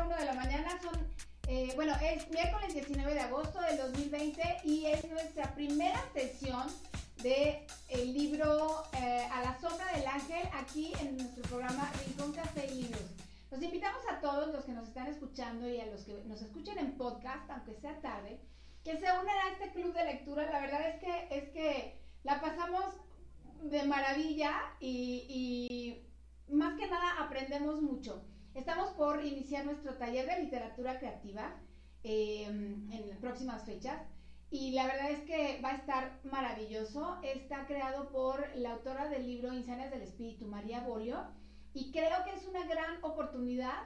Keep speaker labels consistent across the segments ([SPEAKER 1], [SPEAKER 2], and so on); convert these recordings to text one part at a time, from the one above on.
[SPEAKER 1] las 11.01 de la mañana, son, eh, bueno, es miércoles 19 de agosto del 2020 y es nuestra primera sesión de el libro eh, A la sombra del ángel aquí en nuestro programa Rincón Café y Libros. Los invitamos a todos los que nos están escuchando y a los que nos escuchen en podcast, aunque sea tarde, que se unan a este club de lectura. La verdad es que, es que la pasamos de maravilla y, más que nada aprendemos mucho. Estamos por iniciar nuestro taller de literatura creativa em, en las próximas fechas y la verdad es que va a estar maravilloso. Está creado por la autora del libro Insanias del Espíritu, María Bolio, y creo que es una gran oportunidad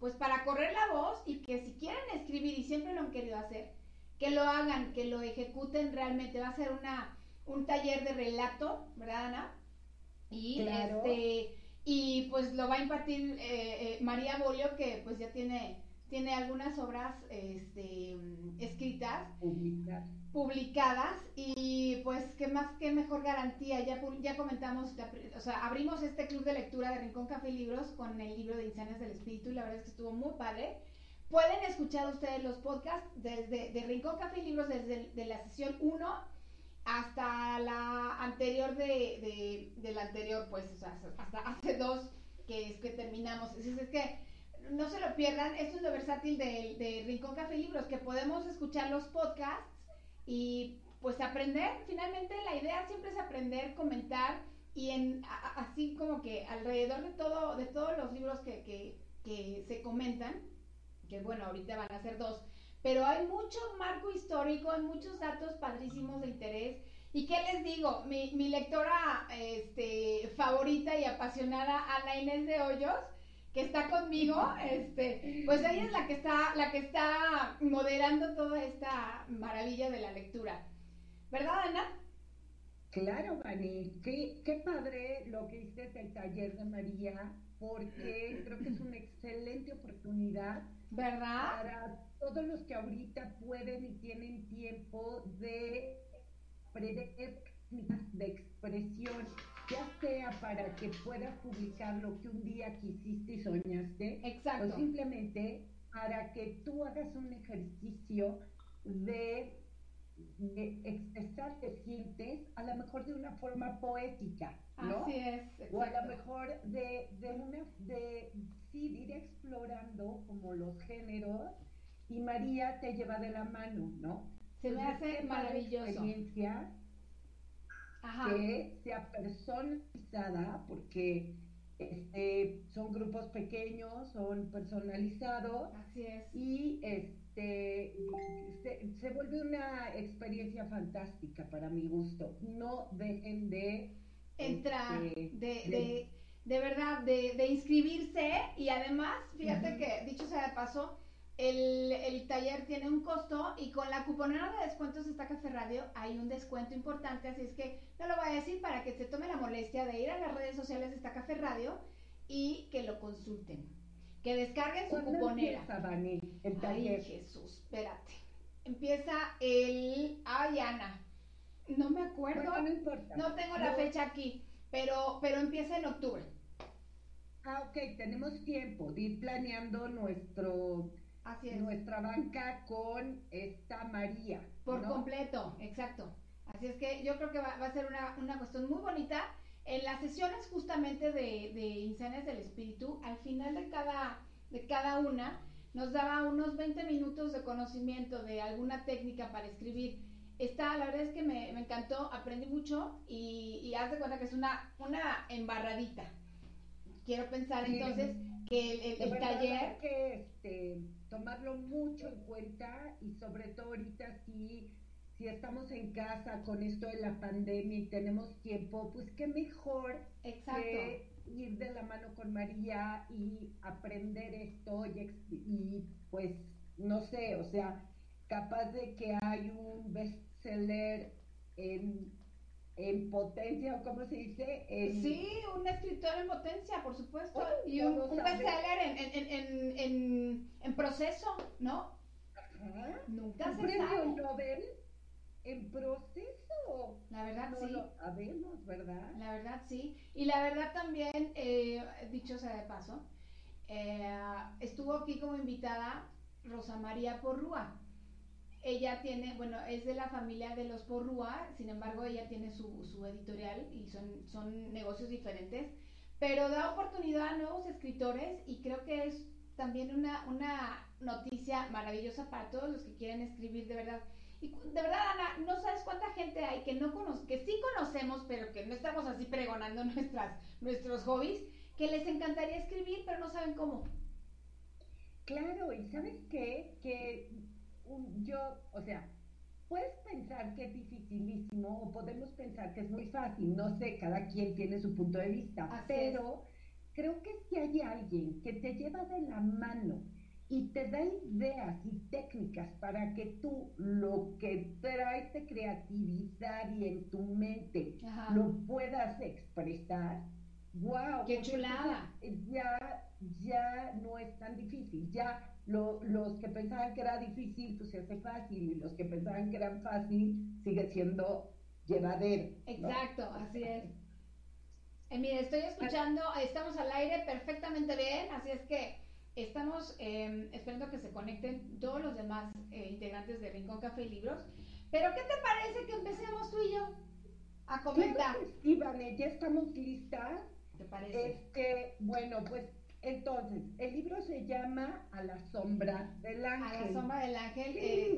[SPEAKER 1] pues para correr la voz y que si quieren escribir y siempre lo han querido hacer, que lo hagan, que lo ejecuten realmente. Va a ser una un taller de relato, ¿verdad, Ana? Y este y pues lo va a impartir eh, eh, María Bolio, que pues ya tiene, tiene algunas obras este, escritas, publicadas, y pues qué más, qué mejor garantía, ya, ya comentamos, o sea, abrimos este club de lectura de Rincón Café y Libros con el libro de Insanias del Espíritu, y la verdad es que estuvo muy padre. Pueden escuchar ustedes los podcasts desde de Rincón Café y Libros desde de la sesión 1 hasta la anterior de, de, la anterior, pues, hasta hace dos que es que terminamos. Es, es que no se lo pierdan, esto es lo versátil de, de Rincón Café Libros, que podemos escuchar los podcasts y pues aprender, finalmente la idea siempre es aprender, comentar y en así como que alrededor de todo, de todos los libros que, que, que se comentan, que bueno, ahorita van a ser dos, pero hay mucho marco histórico, hay muchos datos padrísimos de interés. ¿Y qué les digo? Mi, lectora este, favorita y apasionada, Ana Inés de Hoyos, que está conmigo, este, pues ella es la que está, la que está moderando toda esta maravilla de la lectura. ¿Verdad, Ana?
[SPEAKER 2] Claro, qué, qué padre lo que hiciste el taller de María, porque creo que es una excelente oportunidad
[SPEAKER 1] ¿verdad?
[SPEAKER 2] Para todos los que ahorita pueden y tienen tiempo de de expresión, ya sea para que puedas publicar lo que un día quisiste y soñaste,
[SPEAKER 1] Exacto.
[SPEAKER 2] o simplemente para que tú hagas un ejercicio de, de expresar te sientes, a lo mejor de una forma poética, ¿no?
[SPEAKER 1] Así es.
[SPEAKER 2] O a lo mejor de, de una, de sí, ir explorando como los géneros y María te lleva de la mano, ¿no?
[SPEAKER 1] Se me hace maravilloso.
[SPEAKER 2] experiencia que sea personalizada porque este, son grupos pequeños, son personalizados.
[SPEAKER 1] Así es.
[SPEAKER 2] Y este se, vuelve una experiencia fantástica para mi gusto. No dejen de
[SPEAKER 1] entrar, este, de, de, verdad, de, de inscribirse. Y además, fíjate que, dicho sea de paso, el, taller tiene un costo y con la cuponera de descuentos de esta Café Radio hay un descuento importante, así es que no lo voy a decir para que se tome la molestia de ir a las redes sociales de esta Café Radio y que lo consulten, que descarguen su cuponera.
[SPEAKER 2] el taller?
[SPEAKER 1] Ay, Jesús, espérate. Empieza el... Ay, Ana, no me acuerdo. no, tengo la fecha aquí, pero, pero empieza en octubre.
[SPEAKER 2] Ah, ok, tenemos tiempo de ir planeando nuestro
[SPEAKER 1] Así es.
[SPEAKER 2] nuestra banca con esta María.
[SPEAKER 1] Por completo, exacto. Así es que yo creo que va, a ser una, una, cuestión muy bonita. En las sesiones justamente de, de del Espíritu, al final de cada, de cada una, nos daba unos 20 minutos de conocimiento de alguna técnica para escribir. Esta, la verdad es que me, me encantó, aprendí mucho y, y haz de cuenta que es una, una embarradita. Quiero pensar entonces que el, taller...
[SPEAKER 2] Que, este, tomarlo mucho en cuenta y sobre todo ahorita si, si estamos en casa con esto de la pandemia y tenemos tiempo, pues qué mejor que ir de la mano con María y aprender esto y, y pues no sé, o sea, capaz de que hay un bestseller en en potencia, o cómo se dice.
[SPEAKER 1] Sí, un escritor en potencia, por supuesto, y un, un bestseller en, en, en, en, en proceso, ¿no?
[SPEAKER 2] Ajá.
[SPEAKER 1] Nunca
[SPEAKER 2] un
[SPEAKER 1] se
[SPEAKER 2] premio
[SPEAKER 1] sabe.
[SPEAKER 2] Nobel en proceso.
[SPEAKER 1] La verdad,
[SPEAKER 2] no lo sabemos, ¿verdad?
[SPEAKER 1] La verdad, sí. Y la verdad también, eh, dicho sea de paso, eh, estuvo aquí como invitada Rosa María Porrúa. Ella tiene, bueno, es de la familia de los Porrúa, sin embargo, ella tiene su, su editorial y son, son negocios diferentes, pero da oportunidad a nuevos escritores y creo que es también una, una noticia maravillosa para todos los que quieren escribir de verdad. Y de verdad, Ana, no sabes cuánta gente hay que no conoce, que sí conocemos, pero que no estamos así pregonando nuestras, nuestros hobbies, que les encantaría escribir, pero no saben cómo.
[SPEAKER 2] Claro, y sabes qué, que yo, o sea, puedes pensar que es dificilísimo o podemos pensar que es muy fácil, no sé, cada quien tiene su punto de vista, pero creo que si hay alguien que te lleva de la mano y te da ideas y técnicas para que tú lo que traes de creatividad y en tu mente lo puedas expresar, wow,
[SPEAKER 1] qué chulada.
[SPEAKER 2] Ya, ya no es tan difícil, ya los que pensaban que era difícil, pues se hace fácil, y los que pensaban que era fácil, sigue siendo llevadero.
[SPEAKER 1] Exacto, así es. Eh, mire, estoy escuchando, estamos al aire perfectamente bien, así es que estamos em, esperando que se conecten todos los demás eh, integrantes de Rincón Café y Libros. Pero, ¿qué te parece que empecemos tú y yo a comentar?
[SPEAKER 2] Ivane, ya estamos listas.
[SPEAKER 1] ¿Te parece?
[SPEAKER 2] Este, bueno, pues entonces, el libro se llama A la sombra del ángel.
[SPEAKER 1] A la sombra del ángel.
[SPEAKER 2] Qué eh,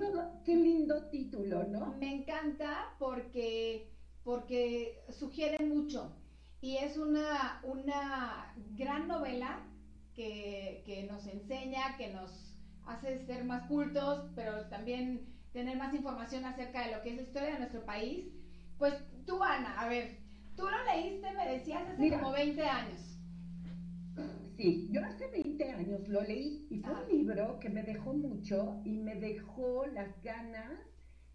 [SPEAKER 2] lindo, título, ¿no?
[SPEAKER 1] Me encanta porque, porque sugiere mucho y es una, una gran novela que, que nos enseña, que nos hace ser más cultos, pero también tener más información acerca de lo que es la historia de nuestro país. Pues tú, Ana, a ver, tú lo leíste, me decías, hace como 20 años.
[SPEAKER 2] Sí, yo hace 20 años lo leí y fue un libro que me dejó mucho y me dejó las ganas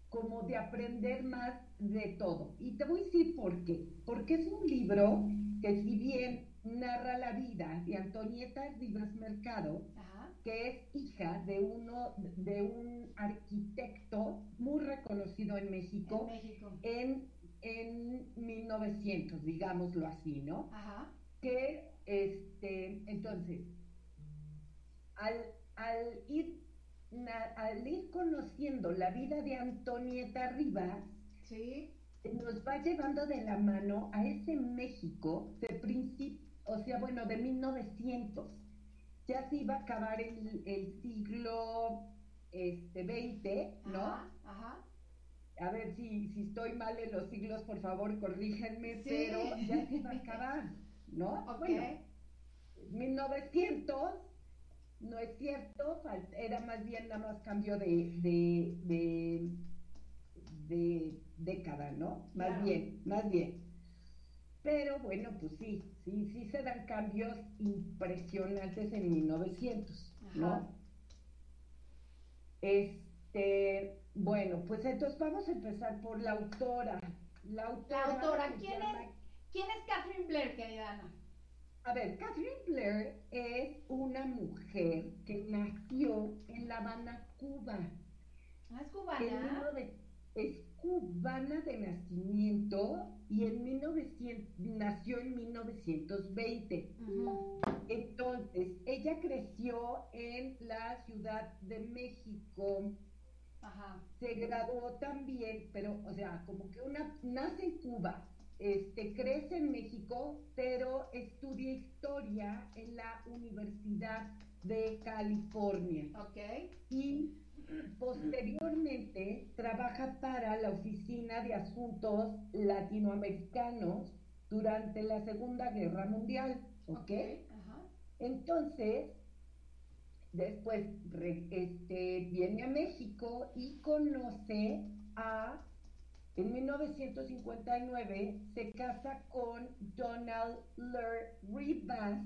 [SPEAKER 2] como de aprender más de todo. Y te voy a decir por qué. Porque es un libro que si bien narra la vida de Antonieta Rivas Mercado, que es hija de uno de un arquitecto muy reconocido en México, en, en, 1900, digámoslo así, ¿no? Ajá. Que este, entonces, al, al, ir, al ir conociendo la vida de Antonieta Rivas,
[SPEAKER 1] ¿Sí?
[SPEAKER 2] nos va llevando de la mano a ese México de principio, o sea, bueno, de 1900. Ya se iba a acabar el, el siglo este, 20, ¿no?
[SPEAKER 1] Ajá,
[SPEAKER 2] A ver si, si estoy mal en los siglos, por favor, corríjanme, pero ya se iba a acabar. ¿no? Bueno, 1900, no es cierto, era más bien nada más cambio de, de, de, década, ¿no? Más bien, más bien. Pero bueno, pues sí, sí, sí se dan cambios impresionantes en 1900, ¿no? Este, bueno, pues entonces vamos a empezar por la autora.
[SPEAKER 1] La autora, ¿quién es? ¿Quién es Catherine Blair, querida Ana?
[SPEAKER 2] A ver, Catherine Blair es una mujer que nació en La Habana, Cuba.
[SPEAKER 1] Ah, es cubana.
[SPEAKER 2] es cubana de nacimiento y en 1900, nació en 1920. Entonces, ella creció en la Ciudad de México.
[SPEAKER 1] Ajá.
[SPEAKER 2] Se graduó también, pero, o sea, como que una nace en Cuba, este, crece en México, pero estudia historia en la Universidad de California.
[SPEAKER 1] Okay.
[SPEAKER 2] Y posteriormente trabaja para la Oficina de Asuntos Latinoamericanos durante la Segunda Guerra Mundial. ¿Ok? Entonces, después este, viene a México y conoce a en 1959 se casa con Donald Ler Rivas.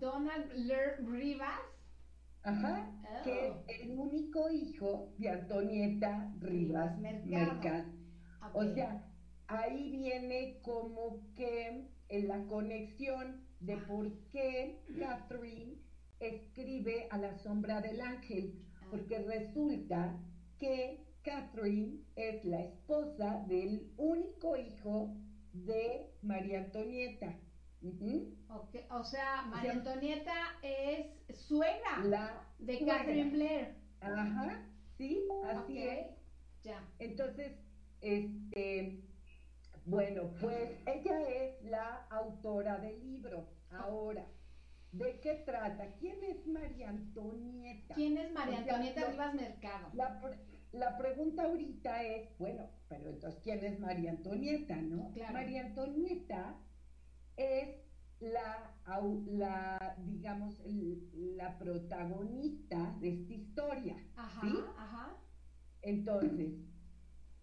[SPEAKER 1] Donald Ler Rivas.
[SPEAKER 2] Ajá, que es oh. el único hijo de Antonieta Rivas Mercado. O sea, ahí viene como que en la conexión de por qué Catherine escribe a la sombra del ángel, porque resulta que Catherine es la esposa del único hijo de María Antonieta.
[SPEAKER 1] O sea, María Antonieta es suegra de Catherine Blair.
[SPEAKER 2] Ajá, sí, así es. Ya. Entonces, este, bueno, pues ella es la autora del libro. Ahora, ¿de qué trata? ¿Quién es María Antonieta?
[SPEAKER 1] ¿Quién es María Antonieta Rivas Mercado?
[SPEAKER 2] La, pregunta ahorita es, bueno, pero entonces, ¿quién es María Antonieta, no? María Antonieta es la, la digamos, la protagonista de esta historia. Ajá, ajá. Entonces,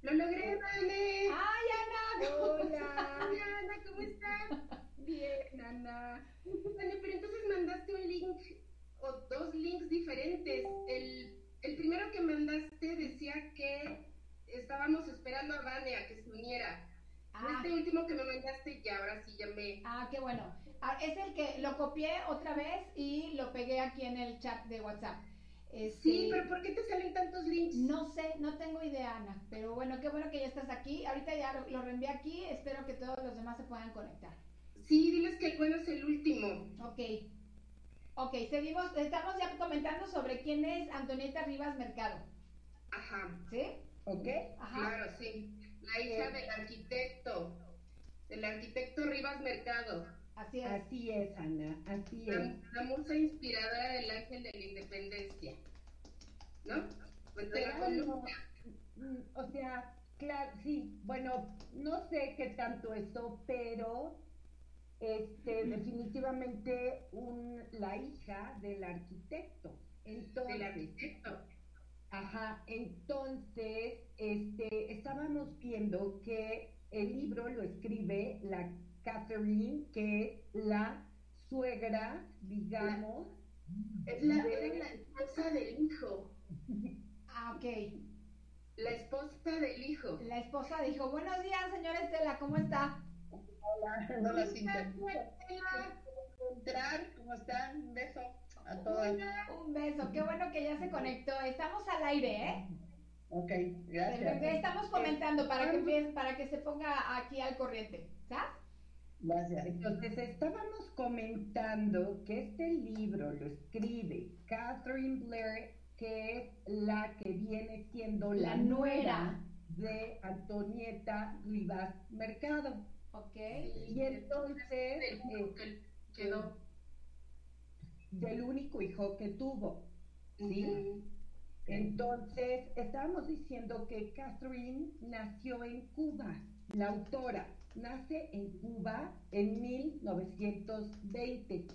[SPEAKER 3] lo logré, Vane.
[SPEAKER 1] ¡Ay, Ana!
[SPEAKER 3] Hola. Hola, Ana, ¿cómo estás?
[SPEAKER 2] Bien, Ana.
[SPEAKER 3] Vale, pero entonces mandaste un link o dos links diferentes. El, el primero que mandaste decía que estábamos esperando a Vane a que se uniera. Ah. Este último que me mandaste ya, ahora sí ya me...
[SPEAKER 1] Ah, qué bueno. Ah, es el que lo copié otra vez y lo pegué aquí en el chat de WhatsApp.
[SPEAKER 3] Este, sí, pero ¿por qué te salen tantos links?
[SPEAKER 1] No sé, no tengo idea, Ana. Pero bueno, qué bueno que ya estás aquí. Ahorita ya lo, lo reenvié aquí. Espero que todos los demás se puedan conectar.
[SPEAKER 3] Sí, diles que el bueno es el último.
[SPEAKER 1] Ok. Ok, seguimos. Estamos ya comentando sobre quién es Antonieta Rivas Mercado.
[SPEAKER 3] Ajá.
[SPEAKER 1] ¿Sí?
[SPEAKER 2] Ok.
[SPEAKER 3] Ajá. Claro, sí. La hija del arquitecto. Del arquitecto Rivas Mercado.
[SPEAKER 1] Así es.
[SPEAKER 2] Así es, Ana, así es.
[SPEAKER 3] La, musa inspiradora del ángel de la independencia. ¿No? Pues
[SPEAKER 2] mm, o sea, claro, sí, bueno, no sé qué tanto eso, pero este, definitivamente un, la hija del arquitecto. Entonces,
[SPEAKER 3] del arquitecto.
[SPEAKER 2] Ajá, entonces, este, estábamos viendo que el libro lo escribe la Catherine, que es la suegra, digamos.
[SPEAKER 3] Es la, la esposa del hijo.
[SPEAKER 1] Ah, ok.
[SPEAKER 3] La esposa del hijo.
[SPEAKER 1] La esposa del hijo. Buenos días, señora Estela, ¿cómo está?
[SPEAKER 4] Hola, hola, Cintia. entrar, ¿cómo están? Un beso a todos.
[SPEAKER 1] Un beso, qué bueno que ya se conectó. Estamos al aire, ¿eh?
[SPEAKER 4] Ok, gracias.
[SPEAKER 1] Estamos comentando para que, para que se ponga aquí al corriente, ¿sabes?
[SPEAKER 2] Gracias. Entonces estábamos comentando que este libro lo escribe Catherine Blair, que es la que viene siendo la, nuera de Antonieta Rivas Mercado.
[SPEAKER 1] Ok.
[SPEAKER 2] Y entonces
[SPEAKER 3] eh, quedó
[SPEAKER 2] del único hijo que tuvo. ¿Sí? Entonces, estábamos diciendo que Catherine nació en Cuba, la autora nace en Cuba en 1920.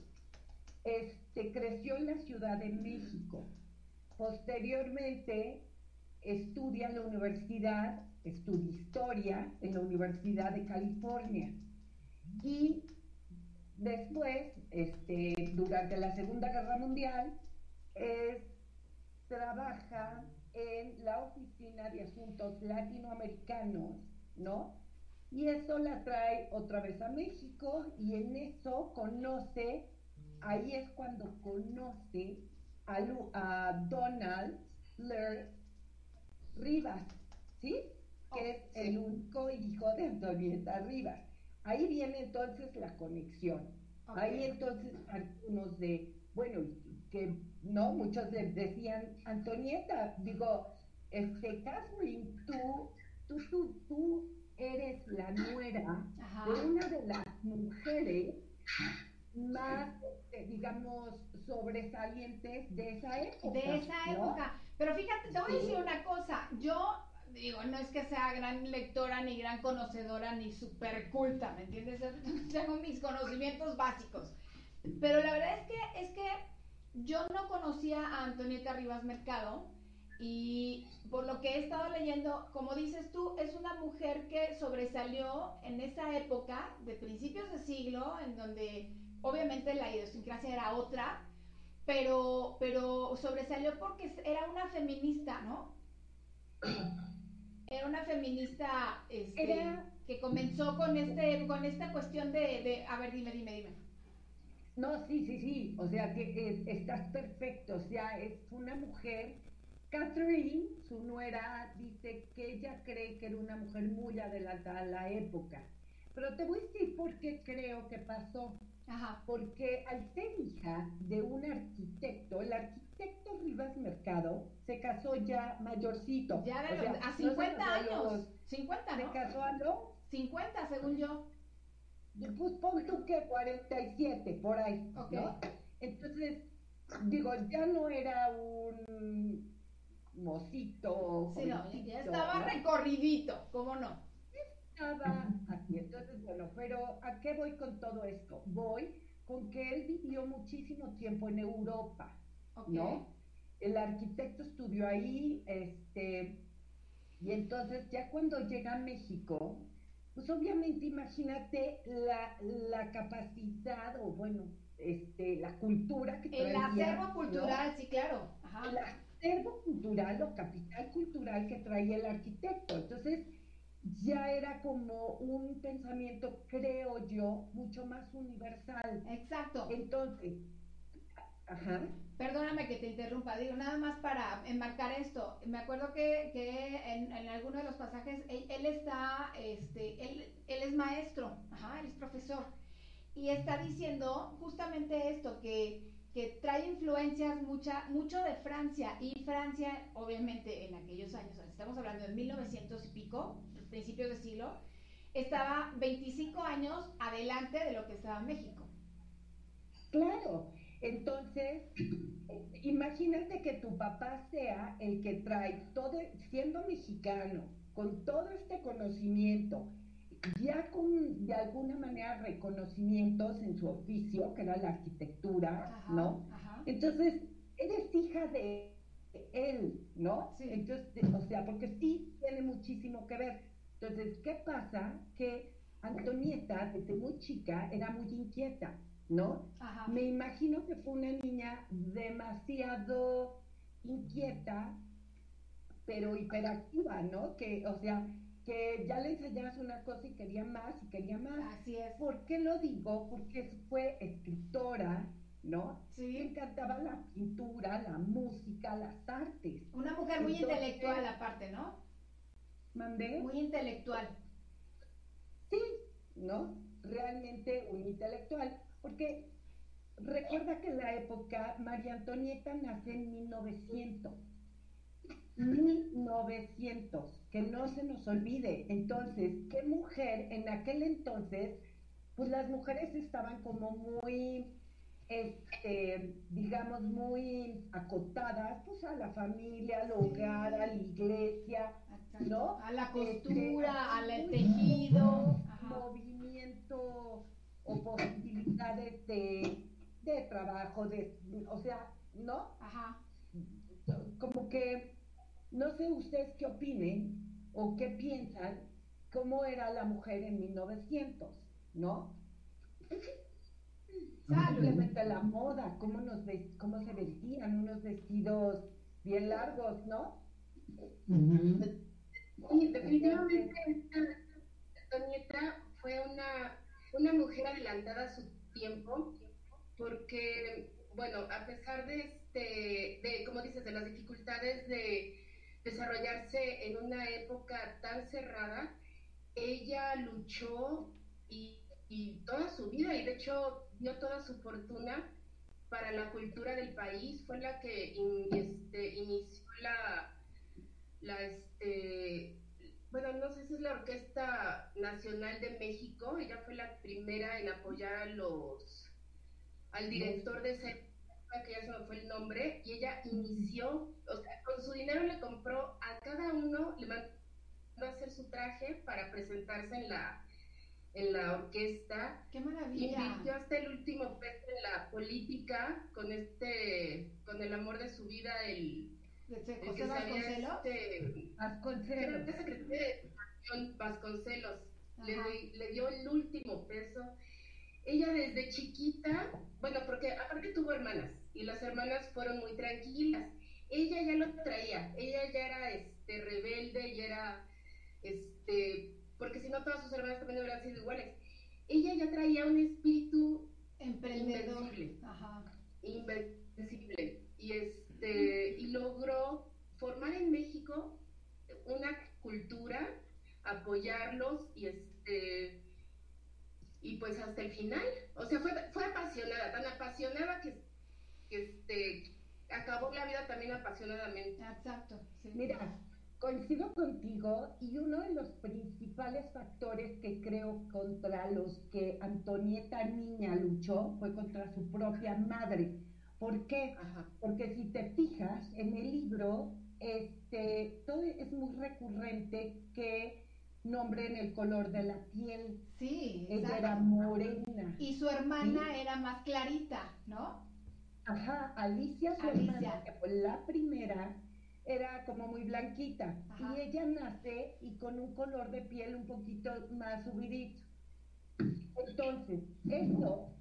[SPEAKER 2] Este, creció en la Ciudad de México. Posteriormente estudia en la universidad, estudia historia en la Universidad de California. Y después, este, durante la Segunda Guerra Mundial, trabaja en la Oficina de Asuntos Latinoamericanos, ¿no? Y eso la trae otra vez a México y en eso conoce, ahí es cuando conoce a, Donald Blair Rivas, ¿sí? Que es el único hijo de Antonieta Rivas. Ahí viene entonces la conexión. Ahí entonces algunos de, bueno, que no, muchos le decían, Antonieta, digo, este, Catherine, tú, tú, tú, tú eres la nuera de una de las mujeres más, este, digamos, sobresalientes de esa época.
[SPEAKER 1] De esa época. Pero fíjate, te voy a decir una cosa. Yo digo, no es que sea gran lectora, ni gran conocedora, ni súper culta, ¿me entiendes? Tengo mis conocimientos básicos. Pero la verdad es que, es que yo no conocía a Antonieta Rivas Mercado y por lo que he estado leyendo, como dices tú, es una mujer que sobresalió en esa época de principios de siglo, en donde obviamente la idiosincrasia era otra, pero, pero sobresalió porque era una feminista, ¿no? Era una feminista este, que comenzó con este, con esta cuestión de, de, a ver, dime, dime, dime.
[SPEAKER 2] No, sí, sí, sí, o sea que estás perfecto, o sea, es una mujer Catherine, su nuera, dice que ella cree que era una mujer muy adelantada a la época. Pero te voy a decir por qué creo que pasó.
[SPEAKER 1] Ajá.
[SPEAKER 2] Porque al ser hija de un arquitecto, el arquitecto Rivas Mercado se casó ya mayorcito.
[SPEAKER 1] Ya de
[SPEAKER 2] sea,
[SPEAKER 1] a
[SPEAKER 2] no se
[SPEAKER 1] 50
[SPEAKER 2] casó a
[SPEAKER 1] años.
[SPEAKER 2] los-
[SPEAKER 1] 50,
[SPEAKER 2] Se
[SPEAKER 1] ¿no?
[SPEAKER 2] casó a los,
[SPEAKER 1] 50, según yo.
[SPEAKER 2] pues pon tú que 47, por ahí,
[SPEAKER 1] Ok.
[SPEAKER 2] ¿no? Entonces, digo, ya no era un mocito.
[SPEAKER 1] Sí, no, ya estaba
[SPEAKER 2] ¿no?
[SPEAKER 1] recorridito, ¿cómo no?
[SPEAKER 2] estaba aquí. Entonces, bueno, pero ¿a qué voy con todo esto? Voy con que él vivió muchísimo tiempo en Europa, ¿no? El arquitecto estudió ahí, este, y entonces ya cuando llega a México, pues obviamente imagínate la, la capacidad o bueno, este, la cultura que
[SPEAKER 1] El
[SPEAKER 2] traía,
[SPEAKER 1] acervo
[SPEAKER 2] ¿no?
[SPEAKER 1] cultural, sí, claro. Ajá.
[SPEAKER 2] el acervo cultural o capital cultural que traía el arquitecto. Entonces, ya era como un pensamiento, creo yo, mucho más universal.
[SPEAKER 1] Exacto.
[SPEAKER 2] Entonces, ajá,
[SPEAKER 1] Perdóname que te interrumpa, digo, nada más para enmarcar esto. Me acuerdo que, que en, en alguno de los pasajes él, él está, este, él, él es maestro, ajá, él es profesor, y está diciendo justamente esto, que, que trae influencias mucha, mucho de Francia, y Francia, obviamente, en aquellos años, estamos hablando de 1900 y pico, principios de siglo, estaba 25 años adelante de lo que estaba México.
[SPEAKER 2] claro. Entonces, imagínate que tu papá sea el que trae todo, siendo mexicano, con todo este conocimiento, ya con de alguna manera reconocimientos en su oficio, que era la arquitectura,
[SPEAKER 1] Ajá,
[SPEAKER 2] ¿no?
[SPEAKER 1] Ajá.
[SPEAKER 2] Entonces, eres hija de él, ¿no?
[SPEAKER 1] Sí.
[SPEAKER 2] Entonces, o sea, porque sí tiene muchísimo que ver. Entonces, ¿qué pasa? Que Antonieta, desde muy chica, era muy inquieta, ¿no?
[SPEAKER 1] Ajá.
[SPEAKER 2] Me imagino que fue una niña demasiado inquieta, pero hiperactiva, ¿no? Que, o sea, que ya le ensayabas una cosa y quería más y quería más.
[SPEAKER 1] Así es.
[SPEAKER 2] ¿Por qué lo digo? Porque fue escritora, ¿no? Le
[SPEAKER 1] Sí.
[SPEAKER 2] encantaba la pintura, la música, las artes.
[SPEAKER 1] Una mujer muy intelectual aparte, ¿no?
[SPEAKER 2] ¿Mandé?
[SPEAKER 1] Muy intelectual.
[SPEAKER 2] Sí, ¿no? Realmente un intelectual. Porque recuerda que en la época María Antonieta nace en 1900. 1900, que no se nos olvide. Entonces, ¿qué mujer en aquel entonces? Pues las mujeres estaban como muy, este, digamos, muy acotadas, pues a la familia, al hogar, a la iglesia, ¿no?
[SPEAKER 1] A la
[SPEAKER 2] Este,
[SPEAKER 1] costura, al tejido. Ajá.
[SPEAKER 2] movimiento o posibilidades de, de trabajo, de, o sea, ¿no?
[SPEAKER 1] Ajá.
[SPEAKER 2] Como que, no sé ustedes qué opinen o qué piensan, cómo era la mujer en 1900, ¿no? Simplemente la moda, cómo, nos cómo se vestían, unos vestidos bien largos, ¿no?
[SPEAKER 3] Sí, definitivamente esta Antonieta fue una, una mujer adelantada a su tiempo, porque, bueno, a pesar de, este, de, como dices, de las dificultades de desarrollarse en una época tan cerrada, ella luchó y, y toda su vida, y de hecho dio toda su fortuna para la cultura del país, fue la que este, inició la, la este bueno no sé si es la orquesta nacional de México ella fue la primera en apoyar a los al director de época, que ya se me fue el nombre y ella inició o sea con su dinero le compró a cada uno le mandó a hacer su traje para presentarse en la en la orquesta
[SPEAKER 1] Qué maravilla.
[SPEAKER 3] invirtió hasta el último peso en la política con este con el amor de su vida el
[SPEAKER 1] ¿De
[SPEAKER 3] el
[SPEAKER 1] José
[SPEAKER 3] que sabía
[SPEAKER 1] Vasconcelos?
[SPEAKER 3] este creo
[SPEAKER 2] Vasconcelos.
[SPEAKER 3] que es de Educación, Vasconcelos le, le dio el último peso ella desde chiquita bueno porque aparte tuvo hermanas y las hermanas fueron muy tranquilas ella ya lo traía ella ya era este rebelde ya era este porque si no todas sus hermanas también hubieran sido iguales ella ya traía un espíritu
[SPEAKER 1] Emprendedor.
[SPEAKER 3] Invencible.
[SPEAKER 1] Ajá.
[SPEAKER 3] invencible y este y logró formar en México una cultura, apoyarlos y este y pues hasta el final, o sea, fue, fue apasionada, tan apasionada que, que este, acabó la vida también apasionadamente.
[SPEAKER 1] Exacto.
[SPEAKER 2] Mira, coincido contigo y uno de los principales factores que creo contra los que Antonieta Niña luchó fue contra su propia madre. ¿Por qué? Porque si te fijas en el libro, este, todo es muy recurrente que nombren el color de la piel.
[SPEAKER 1] Sí,
[SPEAKER 2] ella era morena.
[SPEAKER 1] Y su hermana era más clarita, ¿no?
[SPEAKER 2] Ajá, Alicia, su hermana, que fue la primera, era como muy blanquita. Y ella nace y con un color de piel un poquito más subidito. Entonces, eso,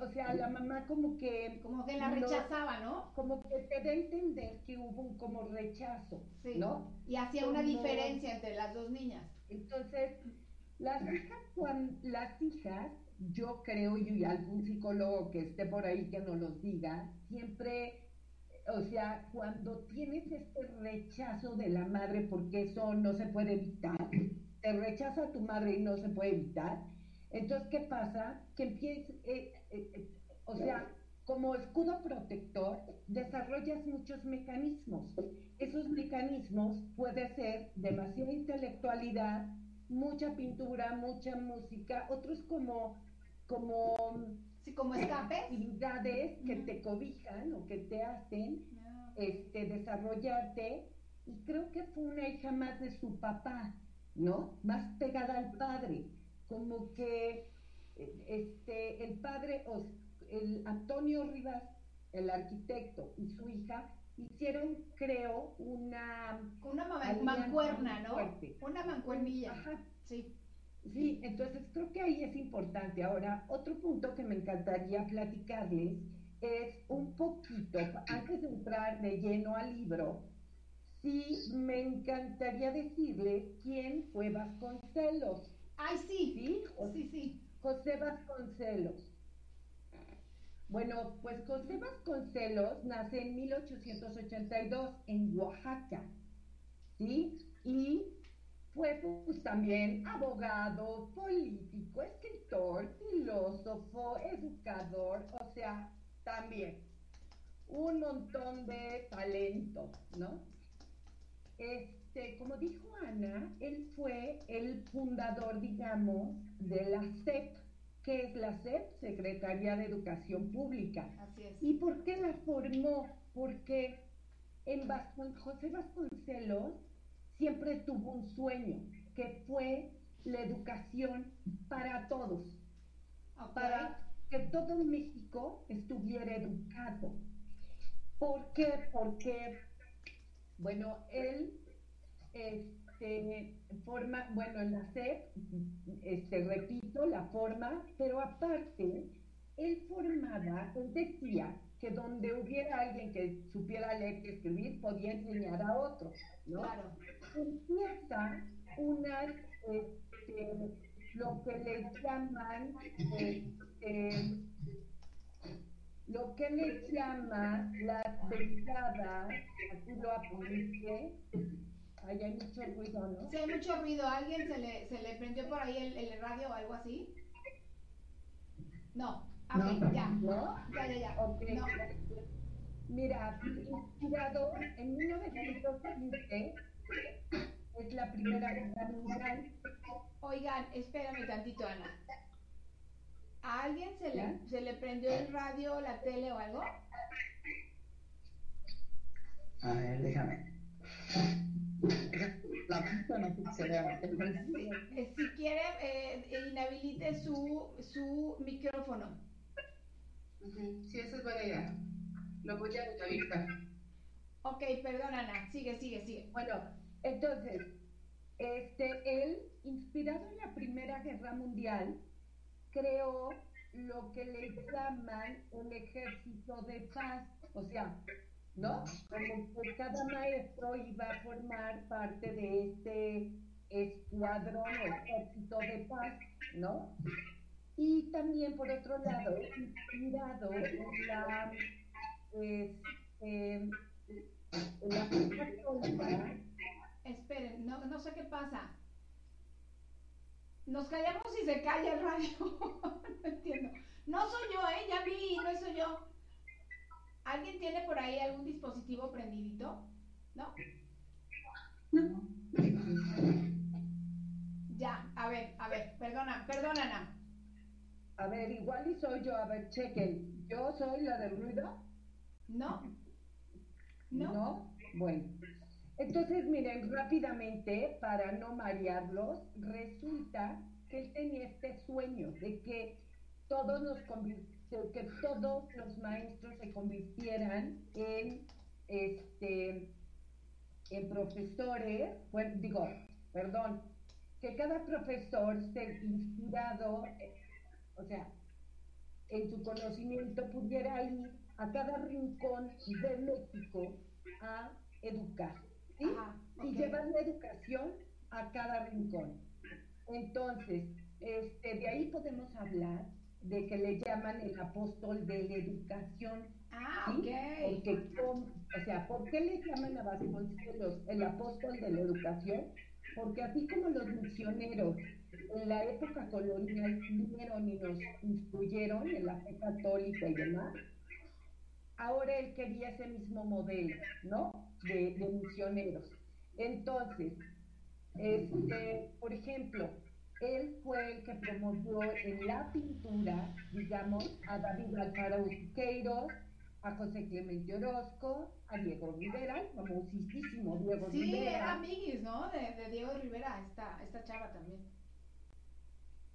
[SPEAKER 2] o sea, la mamá como que...
[SPEAKER 1] Como que la rechazaba, ¿no?
[SPEAKER 2] Como que te da a entender que hubo un como rechazo, ¿no?
[SPEAKER 1] Y hacía una diferencia entre las dos niñas.
[SPEAKER 2] Entonces, las hijas, las hijas, yo creo, y algún psicólogo que esté por ahí que nos los diga, siempre, o sea, cuando tienes este rechazo de la madre, porque eso no se puede evitar, te rechaza tu madre y no se puede evitar, entonces, ¿qué pasa? Que empieza, eh, eh, eh, o sea, como escudo protector, desarrollas muchos mecanismos. Esos mecanismos puede ser demasiada intelectualidad, mucha pintura, mucha música, otros como, como,
[SPEAKER 1] sí, como escapes.
[SPEAKER 2] actividades que te cobijan o que te hacen ah, este, desarrollarte. Y creo que fue una hija más de su papá, ¿no? Más pegada al padre. Como que este, el padre, el Antonio Rivas, el arquitecto, y su hija hicieron, creo, una...
[SPEAKER 1] Una mancuerna, ¿no? Una mancuernilla.
[SPEAKER 2] Ajá. Sí. Sí, entonces creo que ahí es importante. Ahora, otro punto que me encantaría platicarles es un poquito, antes de entrar de lleno al libro, sí me encantaría decirles quién fue Vasconcelos.
[SPEAKER 1] Ay, sí. ¿Sí? sí, sí.
[SPEAKER 2] José Vasconcelos. Bueno, pues José Vasconcelos nace en 1882 en Oaxaca, ¿sí? Y fue pues, también abogado, político, escritor, filósofo, educador, o sea, también un montón de talento, ¿no? Este, como dijo Ana, él fue el fundador, digamos, de la CEP, ¿Qué es la SEP? Secretaría de Educación Pública.
[SPEAKER 1] Así es.
[SPEAKER 2] ¿Y por qué la formó? Porque en José Vasconcelos siempre tuvo un sueño, que fue la educación para todos, para que todo México estuviera educado. ¿Por qué? Porque, bueno, él... Este, forma, bueno, en la SEP, este, repito, la forma, pero aparte, él formaba, él decía que donde hubiera alguien que supiera leer y escribir, podía enseñar a otros, ¿no?
[SPEAKER 1] Claro.
[SPEAKER 2] Empieza una, este, lo que le llaman, este, lo que le llama las brigadas, aquí lo apunté, Ahí hay mucho ruido, ¿no?
[SPEAKER 1] Sí, hay mucho ruido. ¿Alguien se le, se le prendió por ahí el, el radio o algo así? No. Ok, no, ya. ¿No? Ya, ya, ya. Okay. No.
[SPEAKER 2] Mira, inspirador en 1915 es la primera guerra mundial.
[SPEAKER 1] Oigan, espérame tantito, Ana. ¿A alguien se le, se le prendió el radio, la tele o algo?
[SPEAKER 4] A ver, déjame. La no
[SPEAKER 1] Si quiere, eh, inhabilite su, su micrófono.
[SPEAKER 3] Sí, esa es buena idea. Lo voy a inhabilitar.
[SPEAKER 1] Ok, perdón, Ana. Sigue, sigue, sigue.
[SPEAKER 2] Bueno, entonces, este, él, inspirado en la Primera Guerra Mundial, creó lo que le llaman un ejército de paz. O sea, ¿no? Como que cada maestro iba a formar parte de este escuadrón o ejército de paz, ¿no? Y también, por otro lado, inspirado en la, este,
[SPEAKER 1] Esperen, no, no sé qué pasa. Nos callamos y se calla el radio. no entiendo. No soy yo, ¿eh? Ya vi, no soy yo. ¿Alguien tiene por ahí algún dispositivo prendidito? ¿No? No. Ya, a ver, a ver, perdona, perdona, Ana.
[SPEAKER 2] A ver, igual y soy yo, a ver, chequen. ¿Yo soy la del ruido?
[SPEAKER 1] No.
[SPEAKER 2] No. ¿No? Bueno. Entonces, miren, rápidamente, para no marearlos, resulta que él tenía este sueño de que todos nos que todos los maestros se convirtieran en este en profesores, bueno, digo, perdón, que cada profesor esté inspirado, o sea, en su conocimiento pudiera ir a cada rincón de México a educar, ¿sí? Y llevar la educación a cada rincón. Entonces, este, de ahí podemos hablar de que le llaman el apóstol de la educación.
[SPEAKER 1] Ah, ok.
[SPEAKER 2] Porque, o sea, ¿por qué le llaman a Vasconcelos el apóstol de la educación? Porque así como los misioneros en la época colonial vinieron y nos instruyeron en la fe católica y demás, ahora él quería ese mismo modelo, ¿no? De, de misioneros. Entonces, este, por ejemplo, él fue el que promovió en la pintura, digamos, a David Alfaro Siqueiros, a José Clemente Orozco, a Diego Rivera, famosísimo Diego
[SPEAKER 1] sí,
[SPEAKER 2] Rivera.
[SPEAKER 1] Sí, era amiguis, ¿no? De, Diego Rivera, esta, esta chava también.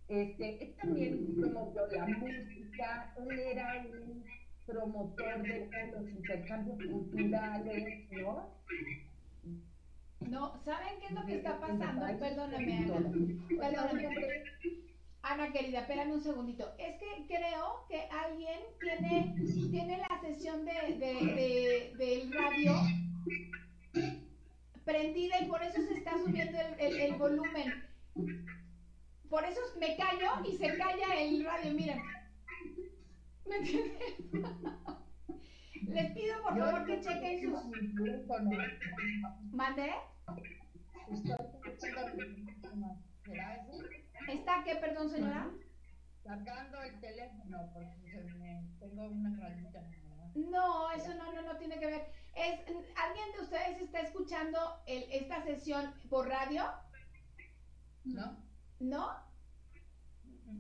[SPEAKER 2] Este, él también promovió la música, él era un promotor de los intercambios culturales, ¿no?
[SPEAKER 1] No, ¿saben qué es lo que está pasando? Perdóname, Ana. Perdóname. Ana querida, espérame un segundito. Es que creo que alguien tiene, tiene la sesión de, de, del radio prendida y por eso se está subiendo el, el, volumen. Por eso me callo y se calla el radio, miren. ¿Me entienden? Les pido por favor que chequen sus. ¿Mande? ¿Está qué, perdón, señora?
[SPEAKER 5] Sacando el teléfono porque tengo una rayita.
[SPEAKER 1] No, eso no, no, no tiene que ver. Es, ¿Alguien de ustedes está escuchando el, esta sesión por radio?
[SPEAKER 5] No.
[SPEAKER 1] ¿No?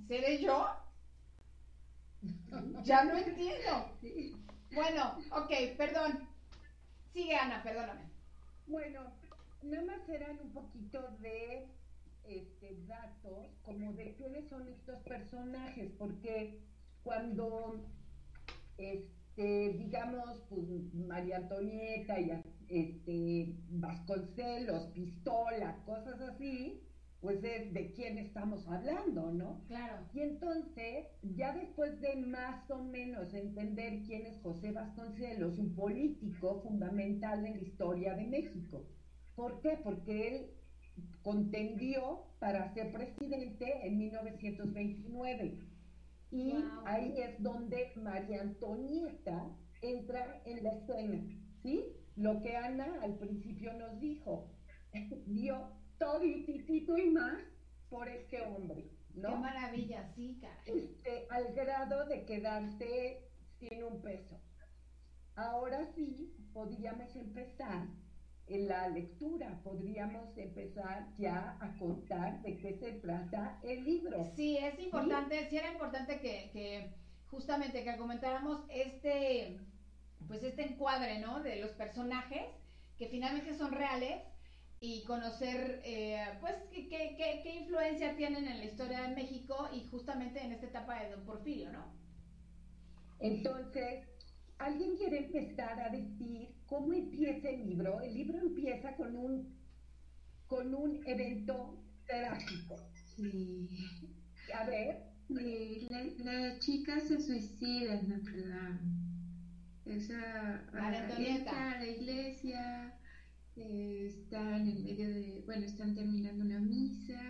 [SPEAKER 1] ¿Seré yo? ya no entiendo. Bueno, ok, perdón. Sigue Ana, perdóname.
[SPEAKER 2] Bueno, nada más eran un poquito de este, datos como de quiénes son estos personajes, porque cuando, este, digamos, pues María Antonieta y este, Vasconcelos, Pistola, cosas así, pues es de quién estamos hablando, ¿no?
[SPEAKER 1] Claro.
[SPEAKER 2] Y entonces, ya después de más o menos entender quién es José Vasconcelos, un político fundamental en la historia de México. ¿Por qué? Porque él contendió para ser presidente en 1929. Y ahí es donde María Antonieta entra en la escena, ¿sí? Lo que Ana al principio nos dijo, dio todo y más por este hombre, ¿no?
[SPEAKER 1] Qué maravilla, sí, cara.
[SPEAKER 2] Este, al grado de quedarse sin un peso. Ahora sí, podríamos empezar en la lectura, podríamos empezar ya a contar de qué se trata el libro.
[SPEAKER 1] Sí, es importante, ¿Sí? era importante que, que justamente que comentáramos este, pues este encuadre, ¿no? De los personajes que finalmente son reales y conocer eh, pues qué, qué, qué, influencia tienen en la historia de México y justamente en esta etapa de Don Porfirio, ¿no?
[SPEAKER 2] Entonces, ¿alguien quiere empezar a decir cómo empieza el libro? El libro empieza con un, con un evento trágico.
[SPEAKER 6] Sí.
[SPEAKER 2] A ver.
[SPEAKER 6] la, la, chica se suicida en Notre Dame. Esa,
[SPEAKER 1] a,
[SPEAKER 6] a la iglesia eh, están en medio de, bueno, están terminando una misa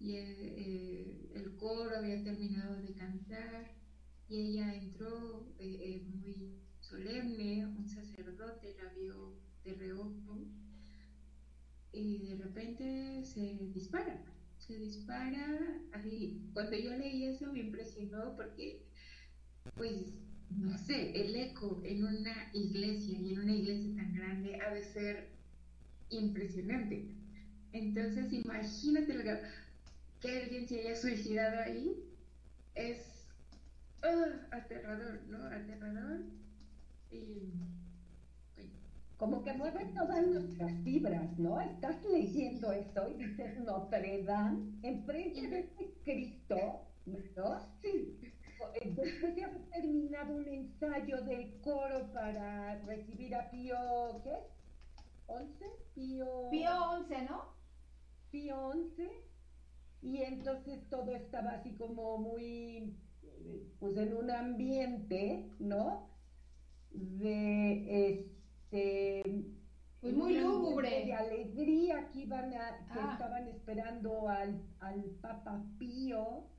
[SPEAKER 6] y eh, el coro había terminado de cantar y ella entró eh, muy solemne, un sacerdote la vio de reojo y de repente se dispara, se dispara, ahí, cuando yo leí eso me impresionó porque, pues, no sé, el eco en una iglesia y en una iglesia tan grande ha de ser impresionante. Entonces, imagínate lo que, que alguien se haya suicidado ahí, es aterrador, ¿no? Aterrador. Y
[SPEAKER 2] como que mueve todas nuestras fibras, ¿no? Estás leyendo esto y dices Notre Dame, enfrente de este Cristo, ¿no? Sí. Después de haber terminado un ensayo del coro para recibir a Pío, ¿qué? ¿11? Pío...
[SPEAKER 1] Pío 11, ¿no?
[SPEAKER 2] Pío 11. Y entonces todo estaba así como muy, pues en un ambiente, ¿no? De este,
[SPEAKER 1] pues muy lúgubre.
[SPEAKER 2] De alegría que iban a, que ah. estaban esperando al, al Papa Pío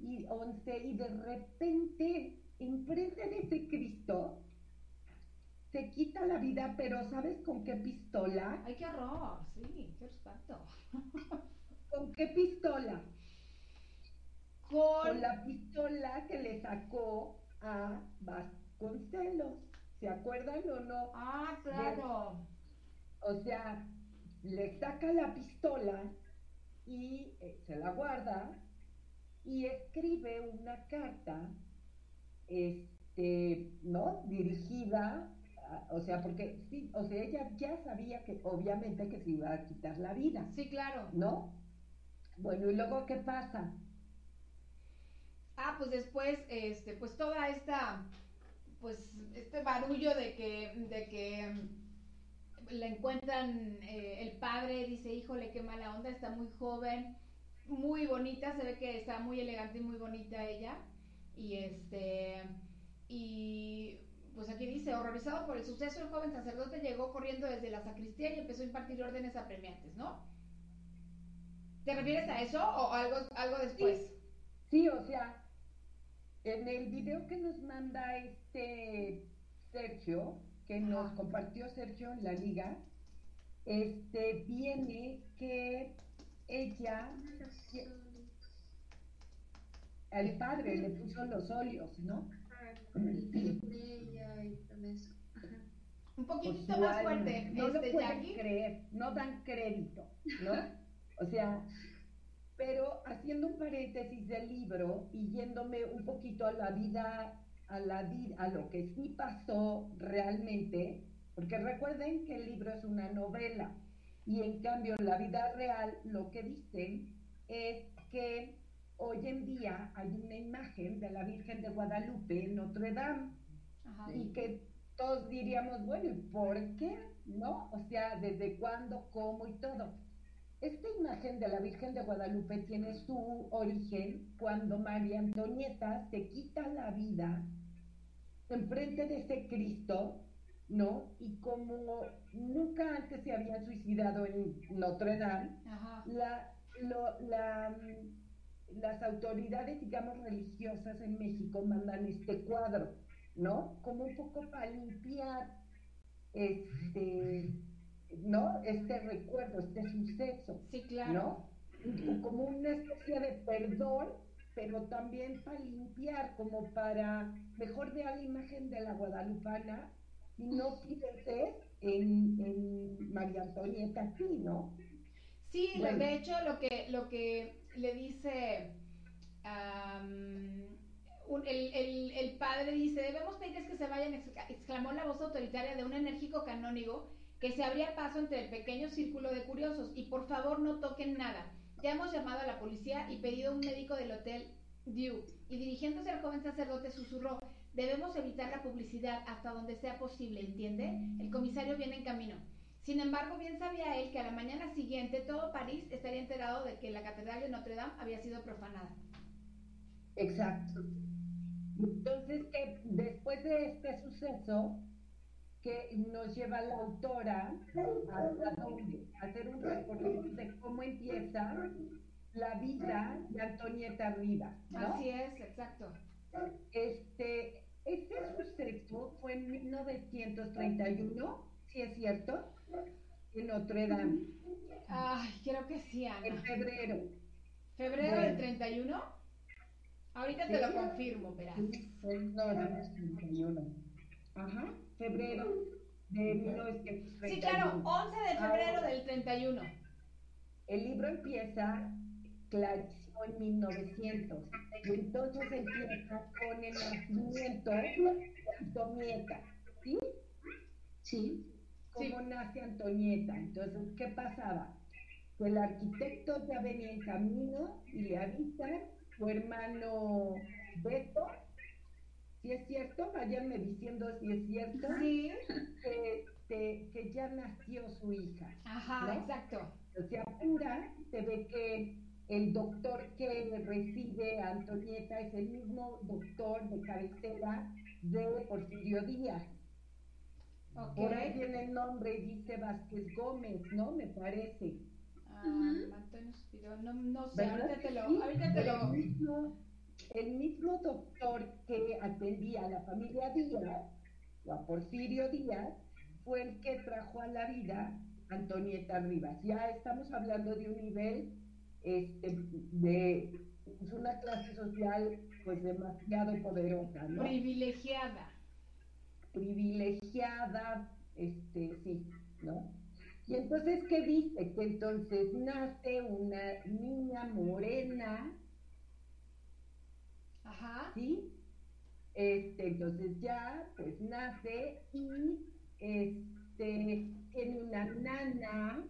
[SPEAKER 2] y once, y de repente, enfrente de ese Cristo, se quita la vida, pero ¿sabes con qué pistola?
[SPEAKER 1] Ay, qué horror, sí, qué espanto.
[SPEAKER 2] ¿Con qué pistola?
[SPEAKER 1] Con...
[SPEAKER 2] Con la pistola que le sacó a Vasconcelos. ¿Se acuerdan o no?
[SPEAKER 1] Ah, claro.
[SPEAKER 2] o sea, le saca la pistola y eh, se la guarda y escribe una carta, este, ¿no? Dirigida, o sea, porque sí, o sea, ella ya sabía que obviamente que se iba a quitar la vida.
[SPEAKER 1] Sí, claro.
[SPEAKER 2] ¿No? Bueno, ¿y luego qué pasa?
[SPEAKER 1] Ah, pues después, este, pues toda esta pues este barullo de que, de que mm, le encuentran eh, el padre, dice, híjole, qué mala onda, está muy joven, muy bonita, se ve que está muy elegante y muy bonita ella. Y este, y pues aquí dice, horrorizado por el suceso, el joven sacerdote llegó corriendo desde la sacristía y empezó a impartir órdenes apremiantes, ¿no? ¿Te refieres a eso o algo, algo después?
[SPEAKER 2] sí o sea, en el video que nos manda este Sergio, que nos compartió Sergio en la liga, este viene que ella el padre le puso los óleos, ¿no?
[SPEAKER 1] Un poquitito más fuerte.
[SPEAKER 2] No lo este, pueden creer, no dan crédito, ¿no? O sea, pero haciendo un paréntesis del libro y yéndome un poquito a la vida, a la vida, a lo que sí pasó realmente, porque recuerden que el libro es una novela y en cambio en la vida real lo que dicen es que hoy en día hay una imagen de la Virgen de Guadalupe en Notre Dame y que todos diríamos, bueno, ¿y por qué? ¿No? O sea, ¿desde cuándo, cómo y todo? Esta imagen de la Virgen de Guadalupe tiene su origen cuando María Antonieta se quita la vida enfrente de ese Cristo, ¿no? Y como nunca antes se había suicidado en Notre Dame, la, las autoridades, digamos, religiosas en México mandan este cuadro, ¿no? Como un poco para limpiar este ¿no? Este recuerdo, este suceso.
[SPEAKER 1] Sí, claro.
[SPEAKER 2] ¿No? Como una especie de perdón, pero también para limpiar, como para mejor ver la imagen de la guadalupana y no pienses en, en María Antonieta aquí, ¿no?
[SPEAKER 1] Sí, de hecho lo que, lo que le dice el, el, el, padre dice, debemos pedirles que se vayan, exclamó la voz autoritaria de un enérgico canónigo que se abría paso entre el pequeño círculo de curiosos y por favor no toquen nada. Ya hemos llamado a la policía y pedido un médico del hotel Y dirigiéndose al joven sacerdote susurró, debemos evitar la publicidad hasta donde sea posible, ¿entiende? El comisario viene en camino. Sin embargo, bien sabía él que a la mañana siguiente todo París estaría enterado de que la catedral de Notre Dame había sido profanada.
[SPEAKER 2] Exacto. Entonces, que después de este suceso, que nos lleva la autora a, hacer un recorrido de cómo empieza la vida de Antonieta Rivas.
[SPEAKER 1] Así es, exacto.
[SPEAKER 2] Este, Este suceso fue en 1931, si es cierto, en Notre Dame.
[SPEAKER 1] Ay, creo que sí, Ana.
[SPEAKER 2] En febrero.
[SPEAKER 1] ¿Febrero del 31? Ahorita te lo confirmo, verás.
[SPEAKER 2] No, 31. Ajá, febrero de 1931.
[SPEAKER 1] Sí, claro, 11 de febrero del 31.
[SPEAKER 2] El libro empieza clarísimo en 1900. Y entonces empieza con el nacimiento de Antonieta. ¿Sí?
[SPEAKER 6] Sí.
[SPEAKER 2] ¿Cómo nace Antonieta? Entonces, ¿qué pasaba? el arquitecto ya venía en camino y le avisa su hermano Beto, si es cierto, váyanme diciendo si es cierto,
[SPEAKER 1] sí.
[SPEAKER 2] que, que, ya nació su hija.
[SPEAKER 1] Ajá, exacto.
[SPEAKER 2] Se apura, se ve que el doctor que recibe a Antonieta es el mismo doctor de cabecera de Porfirio Díaz. Por ahí viene el nombre, dice Vázquez Gómez, ¿no? Me parece.
[SPEAKER 1] Ah, no, no sé, ahorita te lo, ahorita te lo...
[SPEAKER 2] El mismo, el mismo doctor que atendía a la familia Díaz, o a Porfirio Díaz, fue el que trajo a la vida a Antonieta Rivas. Ya estamos hablando de un nivel este, de pues, una clase social pues demasiado poderosa, ¿no?
[SPEAKER 1] Privilegiada.
[SPEAKER 2] Privilegiada, este, sí, ¿no? Y entonces, ¿qué dice? Que entonces nace una niña morena.
[SPEAKER 1] Ajá.
[SPEAKER 2] ¿Sí? Este, entonces ya, pues nace y este, tiene una nana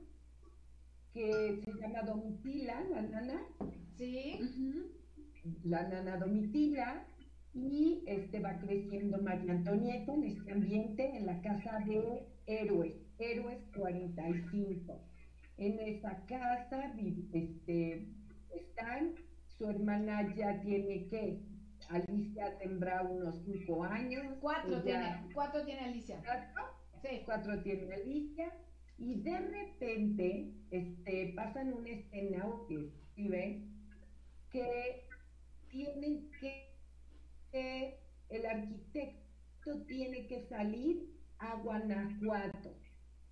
[SPEAKER 2] que se llama Domitila, la nana.
[SPEAKER 1] Sí.
[SPEAKER 2] La nana Domitila. Y este va creciendo María Antonieta en este ambiente en la casa de héroes. Héroes 45. En esa casa este, están, su hermana ya tiene que, Alicia tendrá unos cinco años.
[SPEAKER 1] Cuatro tiene, cuatro tiene Alicia.
[SPEAKER 2] ¿Cuatro? Sí. Cuatro tiene Alicia. Y de repente este, pasan una escena que escribe que tienen que, que el arquitecto tiene que salir a Guanajuato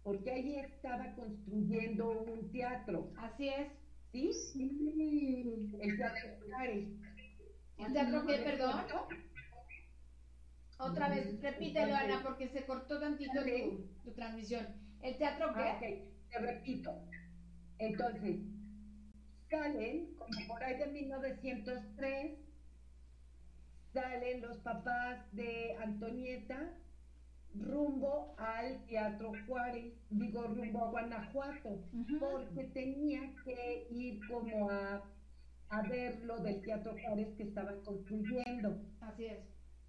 [SPEAKER 2] porque allí estaba construyendo un teatro.
[SPEAKER 1] Así es.
[SPEAKER 2] ¿Sí? sí. El Teatro Juárez.
[SPEAKER 1] ¿El teatro qué, perdón? Otra vez, repítelo, Ana, porque se cortó tantito tu, transmisión. ¿El teatro qué?
[SPEAKER 2] Ah, ok, te repito. Entonces, salen, como por ahí de 1903, salen los papás de Antonieta rumbo al Teatro Juárez, digo rumbo a Guanajuato, porque tenía que ir como a, a ver lo del Teatro Juárez que estaban construyendo.
[SPEAKER 1] Así es.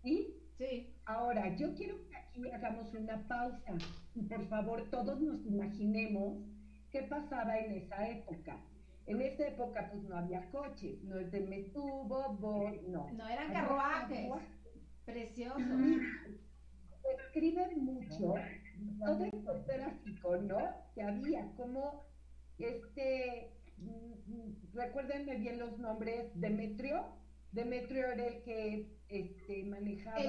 [SPEAKER 2] ¿Sí?
[SPEAKER 1] Sí.
[SPEAKER 2] Ahora, yo quiero que aquí hagamos una pausa y por favor todos nos imaginemos qué pasaba en esa época. En esa época pues no había coches, no es de me subo, voy, no.
[SPEAKER 1] No eran carruajes. Preciosos
[SPEAKER 2] escriben mucho todo esto gráfico, ¿no? Que había como este, mm, recuérdenme bien los nombres, Demetrio, Demetrio era el que este, manejaba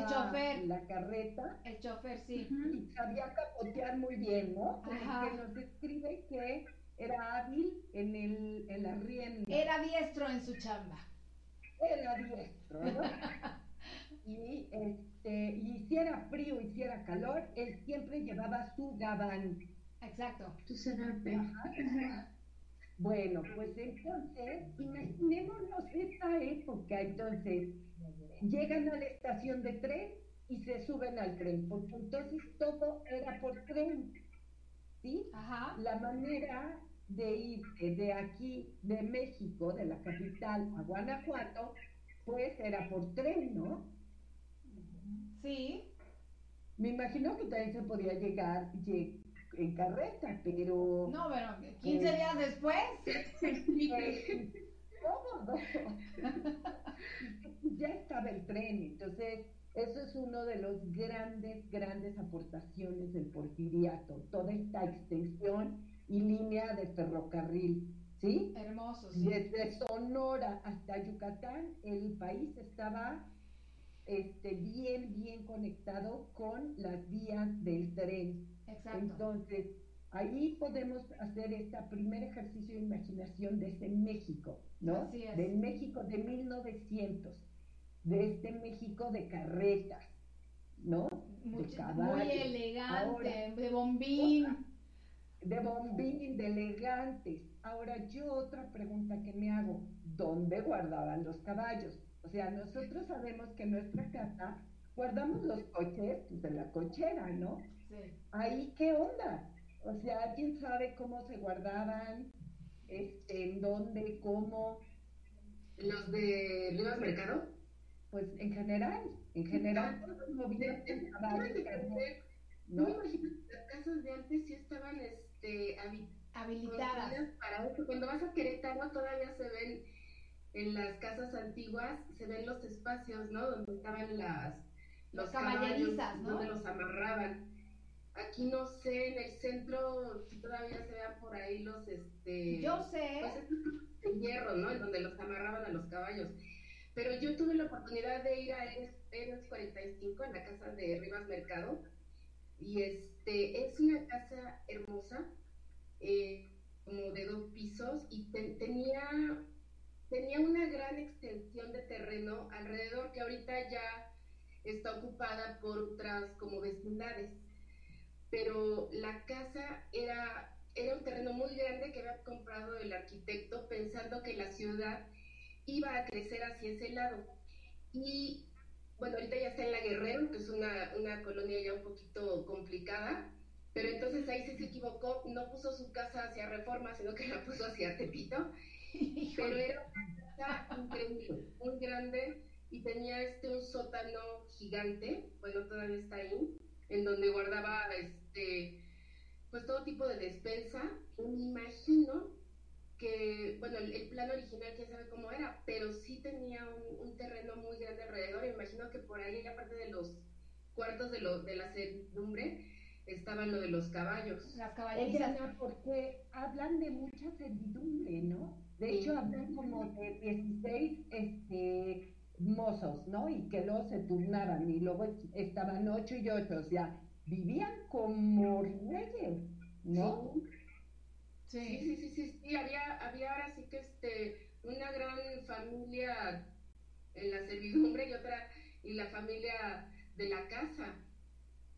[SPEAKER 2] la carreta.
[SPEAKER 1] El chofer, sí.
[SPEAKER 2] Y sabía capotear muy bien, ¿no? Que nos describe que era hábil en, el, en la rienda.
[SPEAKER 1] Era diestro en su chamba.
[SPEAKER 2] Era diestro, ¿no? y este, este, y si era frío y si era calor, él siempre llevaba su gabán.
[SPEAKER 1] Exacto.
[SPEAKER 6] Tu serape.
[SPEAKER 2] Bueno, pues entonces, imaginémonos esa época, entonces, llegan a la estación de tren y se suben al tren, porque entonces todo era por tren, ¿sí?
[SPEAKER 1] Ajá.
[SPEAKER 2] La manera de ir de aquí, de México, de la capital a Guanajuato, pues era por tren, ¿no?
[SPEAKER 1] Sí.
[SPEAKER 2] Me imagino que también se podía llegar en carreta, pero...
[SPEAKER 1] No, pero 15 eh, días después.
[SPEAKER 2] ya estaba el tren, entonces eso es uno de los grandes, grandes aportaciones del porfiriato, toda esta extensión y línea de ferrocarril, ¿sí?
[SPEAKER 1] Hermoso, sí.
[SPEAKER 2] Desde Sonora hasta Yucatán, el país estaba este, bien, bien conectado con las vías del tren. Exacto. Entonces, ahí podemos hacer este primer ejercicio de imaginación desde México, ¿no? Así es. Del México de 1900, de este México de carretas, ¿no?
[SPEAKER 1] de muy elegante, de bombín.
[SPEAKER 2] De bombín, de elegantes. Ahora yo otra pregunta que me hago, ¿dónde guardaban los caballos? O sea, nosotros sabemos que en nuestra casa guardamos los coches pues, de la cochera, ¿no? Sí. Ahí, ¿qué onda? O sea, ¿alguien sabe cómo se guardaban? Este, ¿En dónde? ¿Cómo?
[SPEAKER 3] ¿Los de Rivas Mercado?
[SPEAKER 2] Pues en general, en general,
[SPEAKER 3] no ¿no? Imagino que las casas de antes sí estaban este,
[SPEAKER 1] habilitadas.
[SPEAKER 3] Para eso. Cuando vas a Querétaro todavía se ven en las casas antiguas se ven los espacios, ¿no? Donde estaban las los caballos, ¿no? Donde los amarraban. Aquí no sé, en el centro si todavía se vean por ahí los este
[SPEAKER 1] Yo sé.
[SPEAKER 3] Pues hierro, ¿no? En donde los amarraban a los caballos. Pero yo tuve la oportunidad de ir a Eres 45 en la casa de Rivas Mercado y este es una casa hermosa, eh, como de dos pisos y tenía tenía una gran extensión de terreno alrededor que ahorita ya está ocupada por otras como vecindades. Pero la casa era, era un terreno muy grande que había comprado el arquitecto pensando que la ciudad iba a crecer hacia ese lado. Y bueno, ahorita ya está en La Guerrero, que es una, una colonia ya un poquito complicada, pero entonces ahí se equivocó, no puso su casa hacia Reforma, sino que la puso hacia Tepito pero era una casa increíble, muy grande y tenía este un sótano gigante, bueno, todavía está ahí, en donde guardaba este pues todo tipo de despensa. Me imagino que, bueno, el, plan original quién sabe cómo era, pero sí tenía un, terreno muy grande alrededor. Me imagino que por ahí, aparte de los cuartos de, lo, de la servidumbre, estaban lo de los caballos.
[SPEAKER 2] Las caballerizas. porque hablan de mucha servidumbre, ¿no? De hecho, hablan como de 16 este, mozos, ¿no? Y que luego se turnaban y luego estaban 8 y 8, o sea, vivían como reyes, ¿no?
[SPEAKER 3] Sí, sí, sí, sí, sí, había, había ahora sí que este, una gran familia en la servidumbre y otra, y la familia de la casa.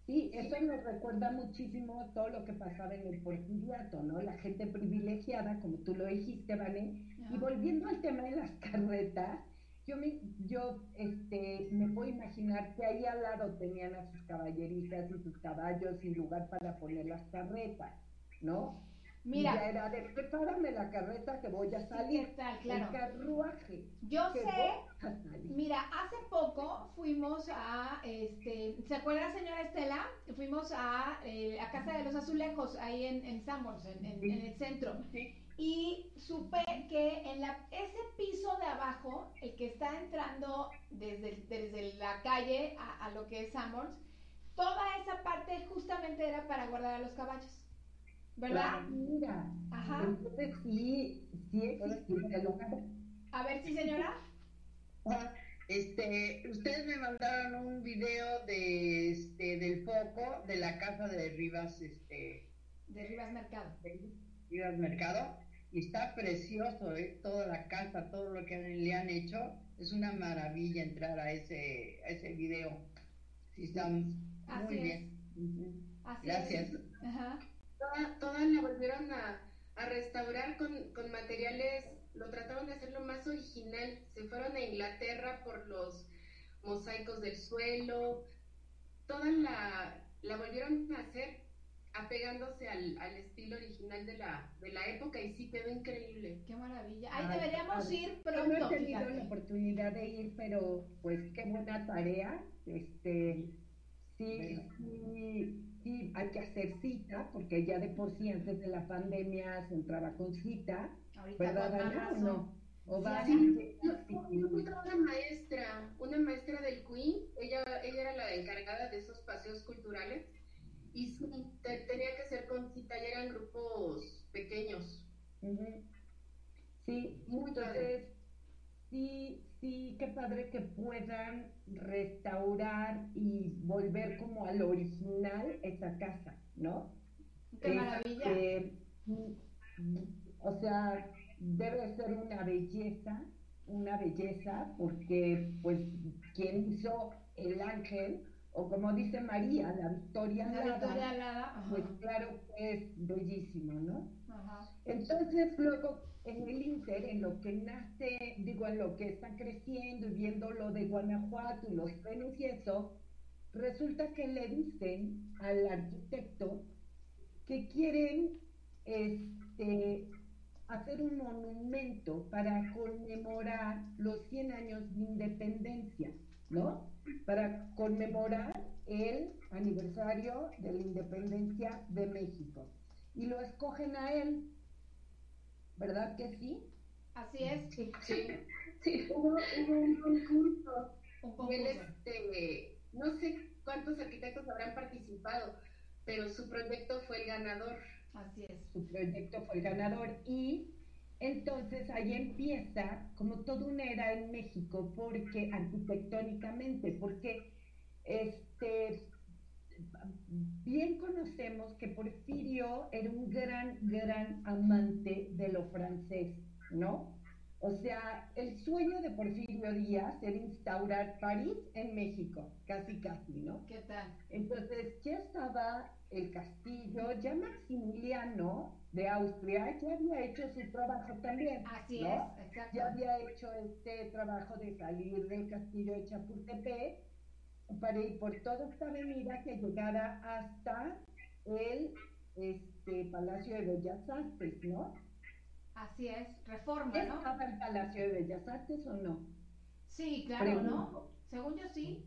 [SPEAKER 2] Sí, eso me recuerda muchísimo todo lo que pasaba en el porfiriato, ¿no? La gente privilegiada, como tú lo dijiste, ¿vale? Y volviendo al tema de las carretas, yo me, yo, este, me puedo imaginar que ahí al lado tenían a sus caballerizas y sus caballos sin lugar para poner las carretas, ¿no? Mira. Ya era de prepárame la carreta que voy a salir. Tal, claro. El carruaje.
[SPEAKER 1] Yo sé. Mira, hace poco fuimos a, este, ¿se acuerda señora Estela? Fuimos a eh, a Casa de los Azulejos, ahí en, en en, el centro. Y supe que en la, ese piso de abajo, el que está entrando desde, desde la calle a, a lo que es Sanborns, toda esa parte justamente era para guardar a los caballos. ¿Verdad?
[SPEAKER 2] mira. Ajá. Entonces sí, sí existe el
[SPEAKER 1] A ver, sí, señora.
[SPEAKER 4] Ah, este, ustedes me mandaron un video de este del foco de la casa de Rivas, este.
[SPEAKER 1] De Rivas Mercado.
[SPEAKER 4] Rivas Mercado. Y está precioso, ¿eh? toda la casa, todo lo que le han hecho. Es una maravilla entrar a ese, a ese video. Sí, está muy bien. Gracias.
[SPEAKER 3] Ajá toda, la volvieron a, restaurar con, con, materiales, lo trataron de hacerlo más original. Se fueron a Inglaterra por los mosaicos del suelo, toda la, la volvieron a hacer apegándose al, al, estilo original de la, de la época y sí quedó increíble.
[SPEAKER 1] Qué maravilla. Ahí deberíamos ir pronto.
[SPEAKER 2] no he tenido la oportunidad de ir, pero pues qué buena tarea. Este, sí, sí sí hay que hacer cita, porque ya de por sí antes de la pandemia se entraba con cita, ¿verdad, no?
[SPEAKER 3] ¿O va sí, una maestra, una maestra del Queen, ella, ella era la encargada de esos paseos culturales, y sí, tenía que ser con cita, ya eran grupos pequeños.
[SPEAKER 2] Sí, entonces, sí, sí, sí, qué padre que puedan restaurar y volver como al original esa casa, ¿no?
[SPEAKER 1] Qué maravilla.
[SPEAKER 2] O sea, debe ser una belleza, una belleza, porque pues quien hizo el ángel, o como dice María, la Victoria
[SPEAKER 1] La
[SPEAKER 2] Alada,
[SPEAKER 1] Victoria Alada, ajá.
[SPEAKER 2] pues claro que es bellísimo, ¿no?
[SPEAKER 1] Ajá.
[SPEAKER 2] Entonces luego en el Inter, en lo que nace, digo, en lo que está creciendo y viendo lo de Guanajuato y los trenes y eso, resulta que le dicen al arquitecto que quieren este, hacer un monumento para conmemorar los 100 años de independencia, ¿no? Para conmemorar el aniversario de la independencia de México. Y lo escogen a él, ¿verdad que sí?
[SPEAKER 1] Así es.
[SPEAKER 3] Sí, sí, sí, hubo, hubo un concurso.
[SPEAKER 1] Un
[SPEAKER 3] Y él,
[SPEAKER 1] concurso.
[SPEAKER 3] este, no sé cuántos arquitectos habrán participado, pero su proyecto fue el ganador.
[SPEAKER 1] Así es.
[SPEAKER 2] su proyecto fue el ganador y entonces ahí empieza como toda una era en México porque arquitectónicamente porque este bien conocemos que Porfirio era un gran gran amante de lo francés no o sea el sueño de Porfirio Díaz era instaurar París en México casi casi no
[SPEAKER 1] ¿Qué tal?
[SPEAKER 2] entonces ya estaba el castillo, ya Maximiliano de Austria ya había hecho su trabajo también.
[SPEAKER 1] Así
[SPEAKER 2] ¿no?
[SPEAKER 1] es, exacto.
[SPEAKER 2] Ya había hecho este trabajo de salir del castillo de Chapultepec para ir por toda esta avenida que llegara hasta el este, Palacio de Bellas Artes, ¿no?
[SPEAKER 1] Así es. Reforma, ¿no?
[SPEAKER 2] ¿Estaba el Palacio de Bellas Artes o no?
[SPEAKER 1] Sí, claro,
[SPEAKER 2] Pregunto.
[SPEAKER 1] ¿no? Según yo sí.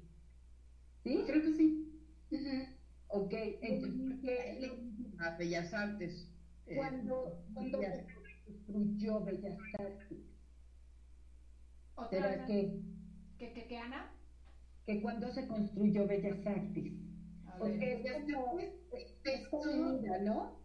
[SPEAKER 2] ¿Sí?
[SPEAKER 3] Creo que sí. Ujú.
[SPEAKER 2] Ok, entonces, porque
[SPEAKER 4] A Bellas Artes. eh,
[SPEAKER 2] cuando, cuando se construyó Bellas Artes,
[SPEAKER 1] Otra
[SPEAKER 2] ¿será
[SPEAKER 1] vez.
[SPEAKER 2] que,
[SPEAKER 1] ¿Qué, qué, qué, Ana?
[SPEAKER 2] que cuando se construyó Bellas Artes? Porque es como avenida, ¿no?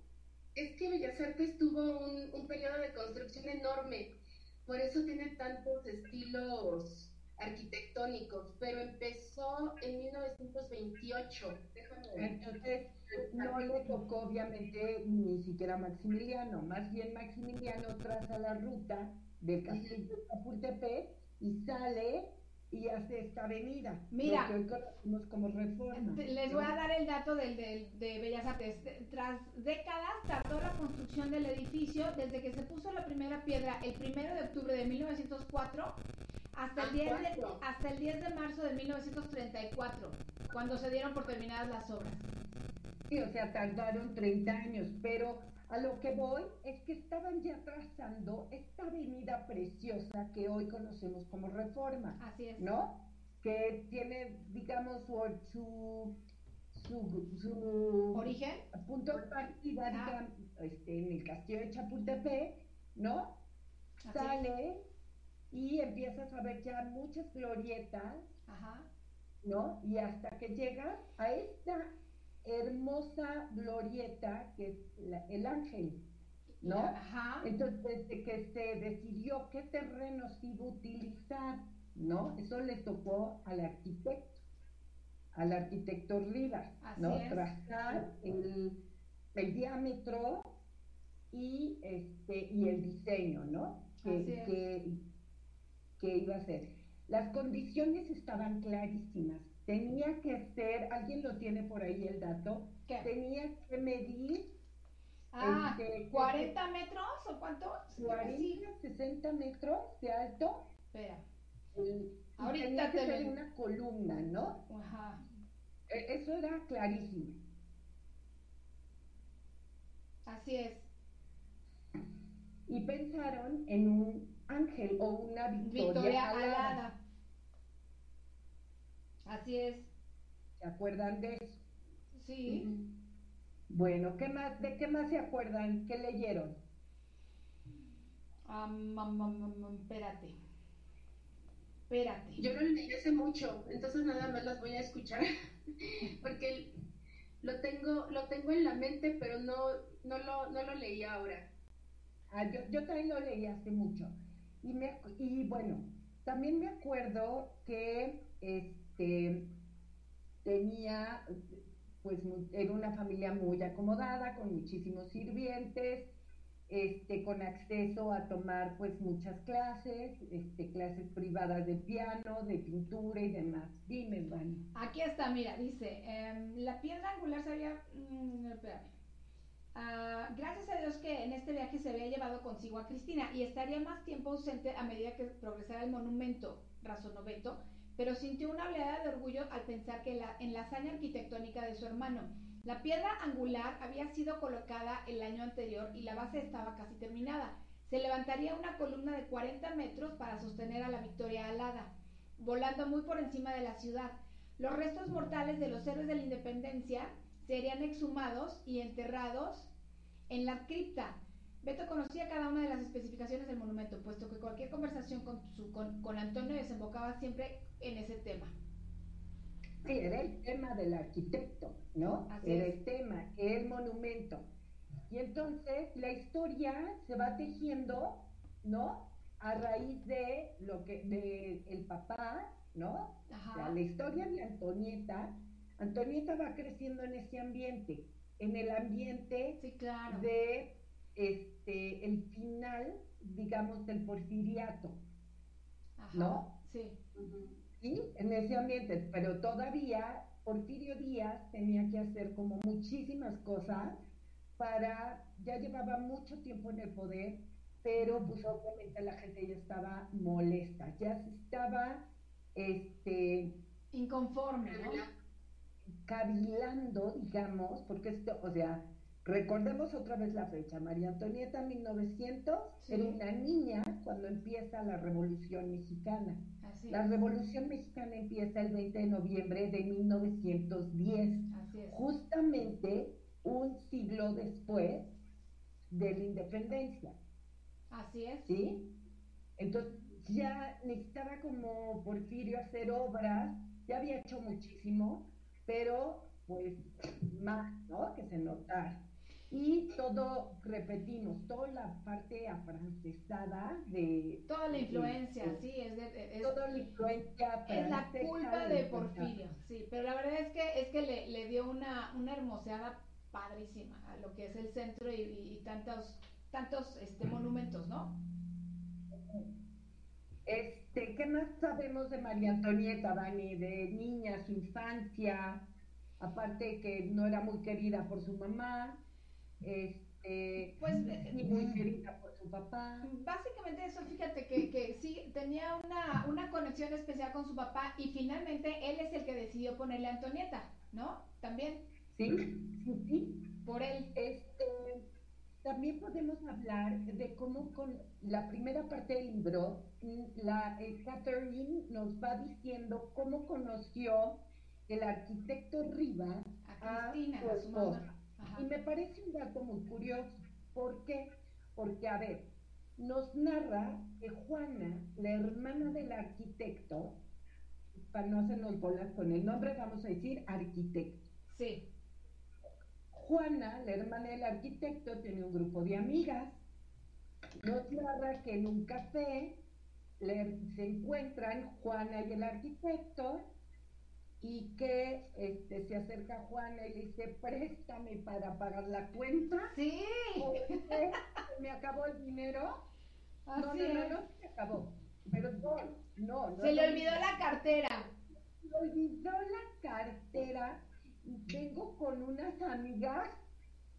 [SPEAKER 3] Es que Bellas Artes tuvo un, un periodo de construcción enorme, por eso tiene tantos estilos arquitectónicos, pero empezó en 1928. Déjame ver.
[SPEAKER 2] Entonces, no le tocó obviamente ni siquiera Maximiliano, más bien Maximiliano traza la ruta del castillo de Chapultepec y sale y hace esta avenida,
[SPEAKER 1] Mira.
[SPEAKER 2] lo que hoy conocemos como reforma.
[SPEAKER 1] Les voy a dar el dato del, del- de Bellas Artes. De- Tras décadas tardó la construcción del edificio desde que se puso la primera piedra el 1 de octubre de 1904 hasta el,
[SPEAKER 3] Ah,
[SPEAKER 1] 10 de,
[SPEAKER 3] cuatro.
[SPEAKER 1] hasta el 10 de marzo de 1934, cuando se dieron por terminadas las obras.
[SPEAKER 2] Sí, o sea, tardaron 30 años, pero a lo que voy es que estaban ya trazando esta avenida preciosa que hoy conocemos como Reforma.
[SPEAKER 1] Así es.
[SPEAKER 2] ¿no? Que tiene, digamos, su, su, su, su
[SPEAKER 1] ¿Origen?
[SPEAKER 2] punto de partida,
[SPEAKER 1] Ah.
[SPEAKER 2] este, en el castillo de Chapultepec, ¿no?
[SPEAKER 1] Así es.
[SPEAKER 2] Sale y empiezas a ver ya muchas glorietas,
[SPEAKER 1] Ajá.
[SPEAKER 2] ¿no? Y hasta que llegas a esta hermosa glorieta que es la- el ángel, ¿no?
[SPEAKER 1] Ajá.
[SPEAKER 2] Entonces, desde que se decidió qué terrenos iba a utilizar, ¿no? Eso le tocó al arquitecto, al arquitecto Rivas, ¿no?
[SPEAKER 1] Es.
[SPEAKER 2] Trazar el, el diámetro y, este, y el diseño, ¿no? Que,
[SPEAKER 1] es.
[SPEAKER 2] que, que iba a ser. Las condiciones estaban clarísimas. Tenía que ser, alguien lo tiene por ahí el dato,
[SPEAKER 1] ¿Qué?
[SPEAKER 2] tenía que medir
[SPEAKER 1] Ah,
[SPEAKER 2] este,
[SPEAKER 1] 40 metros o cuánto? Sí,
[SPEAKER 2] 40, 60 metros de alto.
[SPEAKER 1] Espera.
[SPEAKER 2] y
[SPEAKER 1] Ahorita
[SPEAKER 2] tenía que
[SPEAKER 1] te
[SPEAKER 2] ser una columna, ¿no?
[SPEAKER 1] Ajá.
[SPEAKER 2] E- Eso era clarísimo.
[SPEAKER 1] Así es.
[SPEAKER 2] Y pensaron en un ángel o una victoria,
[SPEAKER 1] Victoria
[SPEAKER 2] alada.
[SPEAKER 1] Alada. Así es.
[SPEAKER 2] ¿Se acuerdan de eso?
[SPEAKER 1] Sí.
[SPEAKER 2] Bueno, ¿qué más, ¿de qué más se acuerdan? ¿Qué leyeron?
[SPEAKER 1] Am, am, am, espérate. Espérate.
[SPEAKER 3] Yo lo leí hace mucho, entonces nada más las voy a escuchar, porque lo tengo, lo tengo en la mente, pero no, no, lo, no lo leí ahora.
[SPEAKER 2] Ah, yo, yo también lo leí hace mucho. Y, me, y bueno, también me acuerdo que este tenía, pues era una familia muy acomodada, con muchísimos sirvientes, este, con acceso a tomar pues muchas clases, este, clases privadas de piano, de pintura y demás. Dime, Vani.
[SPEAKER 1] Aquí está, mira, dice, em, la piedra angular se había... Ah, gracias a Dios que en este viaje se había llevado consigo a Cristina y estaría más tiempo ausente a medida que progresara el monumento, razonó Beto, pero sintió una oleada de orgullo al pensar que en la hazaña arquitectónica de su hermano la piedra angular había sido colocada el año anterior y la base estaba casi terminada. Se levantaría una columna de 40 metros para sostener a la Victoria alada, volando muy por encima de la ciudad. Los restos mortales de los héroes de la independencia serían exhumados y enterrados en la cripta. Beto conocía cada una de las especificaciones del monumento, puesto que cualquier conversación con, con Antonio desembocaba siempre en ese tema.
[SPEAKER 2] Sí, era el tema del arquitecto, ¿no? era el tema, el monumento. Y entonces la historia se va tejiendo, ¿no? A raíz de lo que, de el papá, ¿no? O sea, la historia de Antonieta, Antonieta va creciendo en ese ambiente, en el ambiente de este el final, digamos, del porfiriato, ¿no?
[SPEAKER 1] Sí
[SPEAKER 2] en ese ambiente, pero todavía Porfirio Díaz tenía que hacer como muchísimas cosas para, ya llevaba mucho tiempo en el poder, pero pues obviamente la gente ya estaba molesta, ya estaba, este...
[SPEAKER 1] Inconforme, ¿no?
[SPEAKER 2] Cavilando, digamos, porque esto, o sea, recordemos otra vez la fecha, María Antonieta 1900 era una niña cuando empieza la Revolución Mexicana la Revolución Mexicana empieza el 20 de noviembre de 1910, justamente un siglo después de la independencia.
[SPEAKER 1] Así es.
[SPEAKER 2] ¿Sí? Entonces ya necesitaba como Porfirio hacer obras, ya había hecho muchísimo, pero pues más, ¿no? Que se notara. Y todo, repetimos, toda la parte afrancesada de...
[SPEAKER 1] Toda la influencia, sí, es,
[SPEAKER 2] de, toda la influencia
[SPEAKER 1] Es la culpa de Porfirio, sí, pero la verdad es que, es que le, le dio una, una hermoseada padrísima a lo que es el centro y, tantos, tantos este, monumentos, ¿no?
[SPEAKER 2] Este, ¿qué más sabemos de María Antonieta, Dani? De niña, su infancia, aparte que no era muy querida por su mamá, este, pues, ni muy mm, querida por su papá.
[SPEAKER 1] Básicamente eso, fíjate que, que sí, tenía una, una conexión especial con su papá y finalmente él es el que decidió ponerle a Antonieta, ¿no? También.
[SPEAKER 2] Sí, sí, sí.
[SPEAKER 1] Por él.
[SPEAKER 2] Este, también podemos hablar de cómo con la primera parte del libro, la eh, Catherine nos va diciendo cómo conoció el arquitecto Riva
[SPEAKER 1] a, Cristina,
[SPEAKER 2] a su Y me parece un dato muy curioso. ¿Por qué? Porque, a ver, nos narra que Juana, la hermana del arquitecto, para no hacernos bolas con el nombre, vamos a decir arquitecto.
[SPEAKER 1] Sí.
[SPEAKER 2] Juana, la hermana del arquitecto, tiene un grupo de amigas. Nos narra que en un café se encuentran Juana y el arquitecto y que este, se acerca Juana y le dice, préstame para pagar la cuenta.
[SPEAKER 1] Sí.
[SPEAKER 2] me acabó el dinero. no, no, no, no, se acabó. Perdón, no, no.
[SPEAKER 1] Se le olvidó la cartera.
[SPEAKER 2] Se le olvidó la cartera y vengo con unas amigas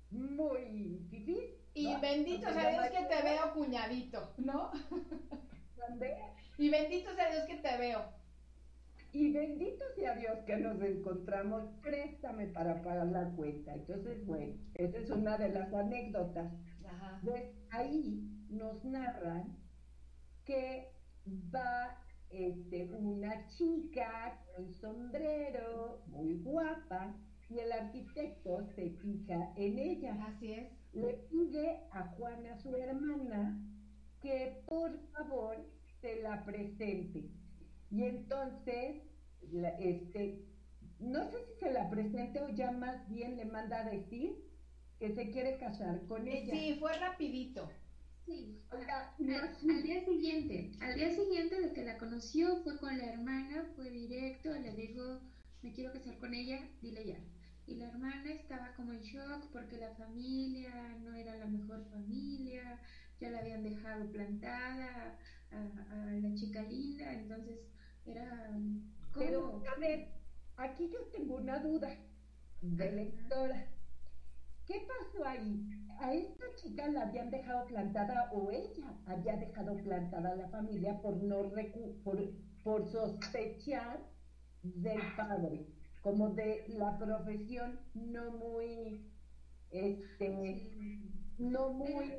[SPEAKER 2] muy difíciles.
[SPEAKER 1] Y bendito sea Dios que te veo, cuñadito, ¿no?
[SPEAKER 2] ¿Dónde?
[SPEAKER 1] Y bendito sea Dios que te veo.
[SPEAKER 2] Y bendito sea Dios que nos encontramos, préstame para pagar la cuenta. Entonces, bueno, esa es una de las anécdotas. Ajá. ahí nos narran que va este, una chica con sombrero, muy guapa, y el arquitecto se fija en ella.
[SPEAKER 1] Así es.
[SPEAKER 2] Le pide a Juana, su hermana, que por favor se la presente. Y entonces, este, no sé si se la presente o ya más bien le manda a decir que se quiere casar con ella.
[SPEAKER 1] Sí, fue rapidito.
[SPEAKER 6] Sí, al, día siguiente, al día siguiente de que la conoció, fue con la hermana, fue directo, le dijo, me quiero casar con ella, dile ya. Y la hermana estaba como en shock porque la familia no era la mejor familia, ya la habían dejado plantada a, la chica linda, entonces era...
[SPEAKER 2] Pero, a ver, aquí yo tengo una duda de lectora. ¿Qué pasó ahí? ¿A esta chica la habían dejado plantada o ella había dejado plantada a la familia por, no por, por sospechar del padre? Como de la profesión no muy, este, no muy,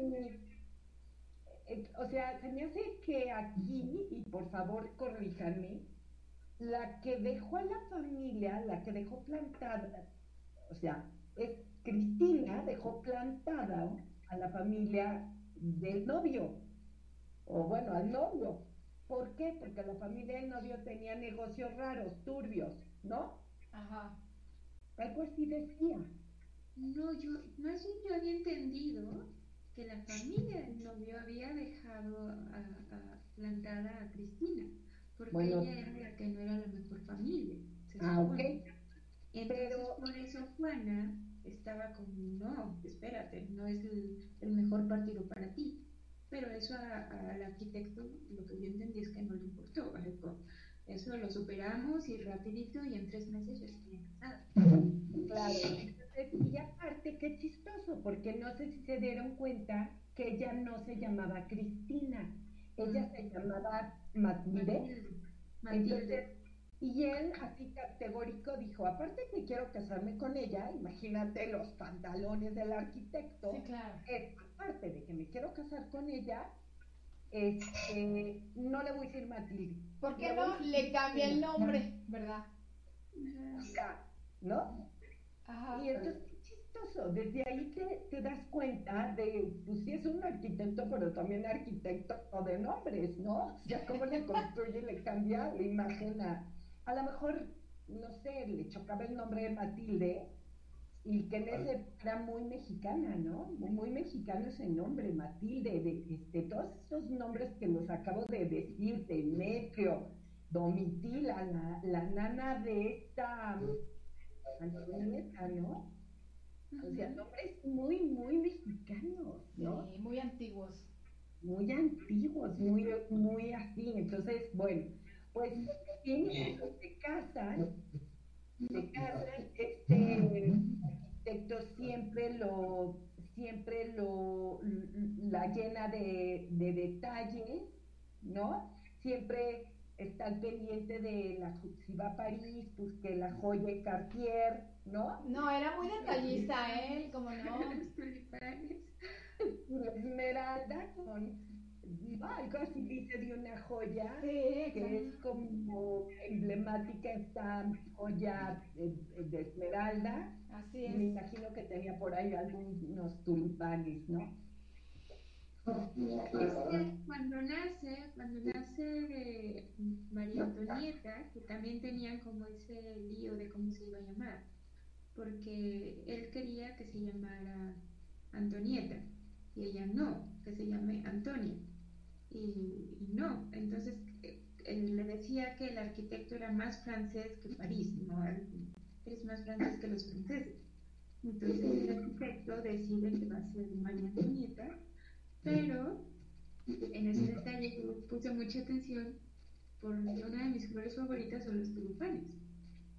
[SPEAKER 2] eh, o sea, se me hace que aquí, y por favor corríjanme, la que dejó a la familia, la que dejó plantada, o sea, es Cristina dejó plantada a la familia del novio, o bueno, al novio. ¿Por qué? Porque la familia del novio tenía negocios raros, turbios, ¿no? Ajá. Algo así decía.
[SPEAKER 6] No, yo, más bien yo había entendido que la familia del novio había dejado a, plantada a Cristina, porque ella era la que no era la mejor familia.
[SPEAKER 2] ah, ok.
[SPEAKER 6] Entonces, Pero... por eso Juana estaba como, no, espérate, no es el, mejor partido para ti. Pero eso al arquitecto lo que yo entendí es que no le importó. Eso lo superamos y rapidito y en tres meses ya estoy casada.
[SPEAKER 2] Claro. Y aparte, qué chistoso, porque no sé si se dieron cuenta que ella no se llamaba Cristina, ella se llamaba Matilde. Matilde. Y él, así categórico, dijo, aparte que quiero casarme con ella, imagínate los pantalones del arquitecto,
[SPEAKER 1] sí, claro.
[SPEAKER 2] aparte de que me quiero casar con ella, este, no le voy a decir Matilde.
[SPEAKER 1] ¿Por qué no le cambia el nombre, verdad?
[SPEAKER 2] ¿No? Ajá. Y entonces, qué chistoso, desde ahí te, te das cuenta de, pues sí es un arquitecto, pero también arquitecto de nombres, ¿no? Ya cómo le construye, le cambia la imagen a a lo mejor, no sé, le chocaba el nombre de Matilde y que en ese era muy mexicana, ¿no? Muy, mexicano ese nombre, Matilde, de, este, todos esos nombres que nos acabo de decir, Demetrio, Domitila, la, la nana de esta Antonieta, ¿no? O sea, nombres muy, muy mexicanos, ¿no?
[SPEAKER 1] Sí, muy antiguos.
[SPEAKER 2] Muy antiguos, muy, muy así. Entonces, bueno, pues se casan, se casan, este arquitecto siempre lo, siempre lo, la llena de, de detalles, ¿no? Siempre está al pendiente de la, si va a París, pues que la joya Cartier, ¿no?
[SPEAKER 1] No, era muy detallista él, como no.
[SPEAKER 2] la esmeralda con algo así dice de una joya que es como emblemática esta joya de, esmeralda.
[SPEAKER 1] Así es.
[SPEAKER 2] Me imagino que tenía por ahí algunos tulipanes, ¿no?
[SPEAKER 6] Cuando nace, cuando nace eh, María Antonieta, que también tenían como ese lío de cómo se iba a llamar, porque él quería que se llamara Antonieta y ella no, que se llame Antonia y, no. Entonces eh, le decía que el arquitecto era más francés que París, ¿no? Es más francés que los franceses. Entonces el arquitecto decide que va a ser María Antonieta, pero en ese detalle yo puse mucha atención porque una de mis flores favoritas son los tulipanes.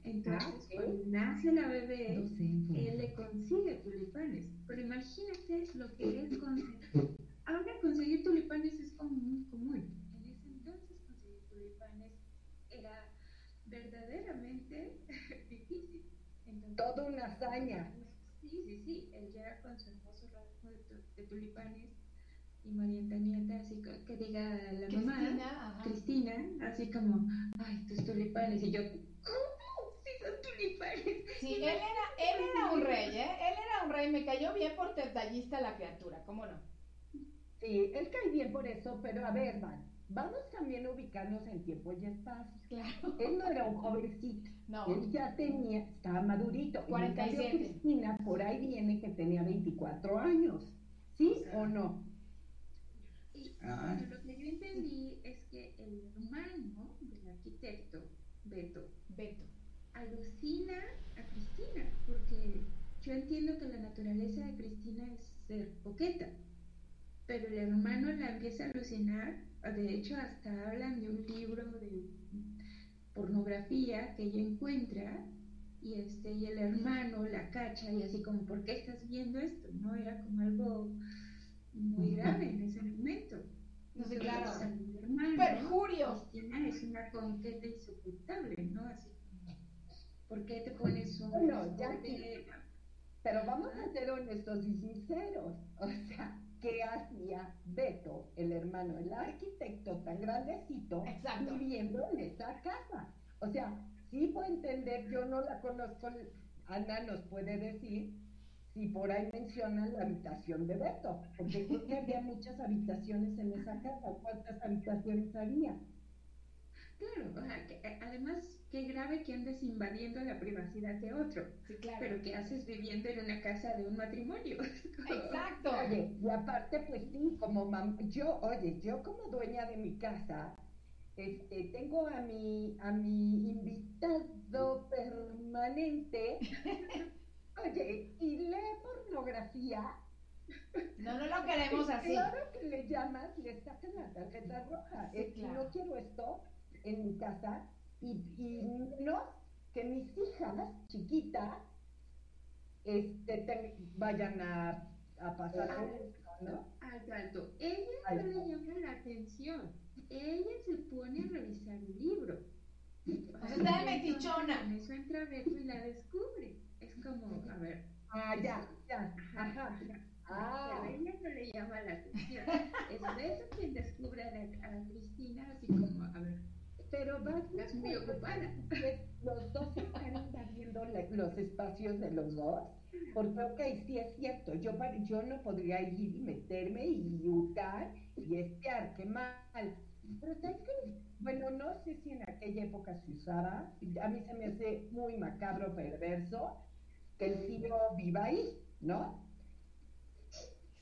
[SPEAKER 6] Entonces, ah, cuando nace la bebé, él le consigue tulipanes. Pero imagínate lo que es conseguir Ahora conseguir tulipanes es como muy común. En ese entonces conseguir tulipanes era verdaderamente difícil.
[SPEAKER 2] Toda una hazaña.
[SPEAKER 6] Sí, sí, sí. Él llega con su hermoso ramo de, tulipanes y María Antonieta, así que, diga la mamá, Cristina, así como, ay, tus tulipanes. Y yo, ¿cómo? Sí, son tulipanes.
[SPEAKER 1] Sí, él era, él era un rey, ¿eh? Él era un rey. Me cayó bien por detallista la criatura, ¿cómo no?
[SPEAKER 2] Sí, él cae bien por eso, pero a ver, Van, vamos también a ubicarnos en tiempo y espacio.
[SPEAKER 1] Claro.
[SPEAKER 2] Él no era un jovencito.
[SPEAKER 1] No.
[SPEAKER 2] Él ya tenía, estaba madurito.
[SPEAKER 1] 47.
[SPEAKER 2] Y Cristina, por ahí viene que tenía 24 años. ¿Sí o, no?
[SPEAKER 6] Y ah. lo que yo entendí es que el hermano del arquitecto, Beto,
[SPEAKER 1] Beto,
[SPEAKER 6] alucina a Cristina, porque yo entiendo que la naturaleza de Cristina es ser poqueta, pero el hermano la empieza a alucinar, de hecho hasta hablan de un libro de pornografía que ella encuentra y este y el hermano la cacha y así como ¿por qué estás viendo esto? no era como algo muy grave en ese momento.
[SPEAKER 1] No sé claro.
[SPEAKER 6] hermano, perjurio. Cristina es una conqueta insoportable no así ¿por qué te pones un
[SPEAKER 2] bueno, ya que, pero vamos a ser honestos y sinceros. O sea ¿qué hacía Beto, el hermano, el arquitecto tan grandecito, viviendo en esa casa? O sea, sí puedo entender, yo no la conozco, Ana nos puede decir si por ahí mencionan la habitación de Beto, porque creo que había muchas habitaciones en esa casa, ¿cuántas habitaciones había?
[SPEAKER 6] Claro, eh, además, qué grave que andes invadiendo la privacidad de otro,
[SPEAKER 1] sí, claro.
[SPEAKER 6] pero que haces viviendo en una casa de un matrimonio.
[SPEAKER 1] Exacto.
[SPEAKER 2] Oye, y aparte, pues sí, como yo, oye, yo como dueña de mi casa, este, tengo a mi, a mi invitado permanente, oye, y lee pornografía.
[SPEAKER 1] No, no lo queremos así.
[SPEAKER 2] Claro que le llamas, le sacan la tarjeta roja. es que No quiero esto en mi casa y, no que mis hijas chiquitas este, vayan a, a pasar
[SPEAKER 6] esto, ¿no? Alto, alto. Ella no le llama la atención ella se pone a revisar un libro.
[SPEAKER 1] O sea, está de metichona.
[SPEAKER 6] Eso entra Beto y la descubre. Es como, a ver.
[SPEAKER 2] Ah, ya, ya. Ajá.
[SPEAKER 6] Ah. a ella no le llama la atención. Es Beto quien descubre a, a Cristina, así como, a ver.
[SPEAKER 2] Pero vas
[SPEAKER 6] es muy ocupada.
[SPEAKER 2] Los dos están invadiendo los espacios de los dos. Porque, ok, sí es cierto, yo, yo no podría ir y meterme y buscar y espiar, qué mal. Pero ¿sabes que Bueno, no sé si en aquella época se usaba, a mí se me hace muy macabro, perverso, que el tío viva ahí, ¿no?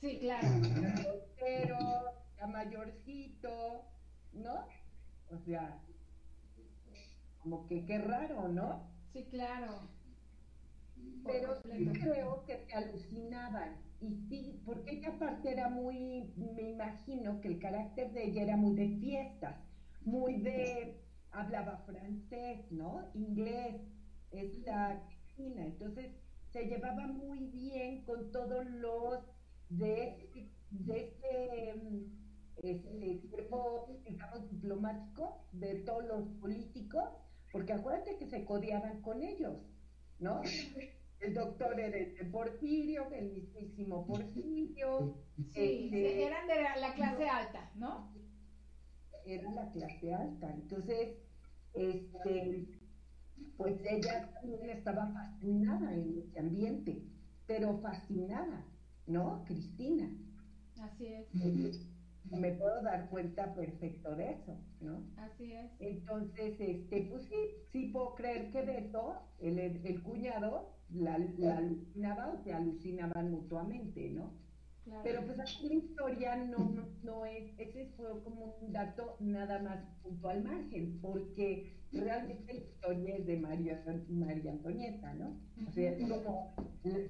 [SPEAKER 1] Sí, claro.
[SPEAKER 2] Pero, ya mayorcito, ¿no? O sea, como que qué raro, ¿no?
[SPEAKER 1] Sí, claro.
[SPEAKER 2] Pero sí creo que te alucinaban y sí, porque ella aparte era muy, me imagino que el carácter de ella era muy de fiestas, muy de, hablaba francés, ¿no? Inglés, esta Entonces se llevaba muy bien con todos los de, de este, este cuerpo, digamos, diplomático, de todos los políticos, porque acuérdate que se codiaban con ellos, ¿no? el doctor era el Porfirio, el mismísimo Porfirio.
[SPEAKER 1] Sí, este, eran de la clase alta, ¿no?
[SPEAKER 2] Era la clase alta. Entonces, este, pues ella también estaba fascinada en ese ambiente, pero fascinada, ¿no? Cristina.
[SPEAKER 1] Así es.
[SPEAKER 2] Me puedo dar cuenta perfecto de eso, ¿no?
[SPEAKER 1] Así es.
[SPEAKER 2] Entonces, este, pues sí, sí puedo creer que Beto, el, el cuñado, la, la alucinaba o se alucinaban mutuamente, ¿no? Pero pues aquí la historia no, no, es, ese fue como un dato nada más punto al margen, porque realmente la historia es de María, María Antonieta, ¿no? O sea, es como,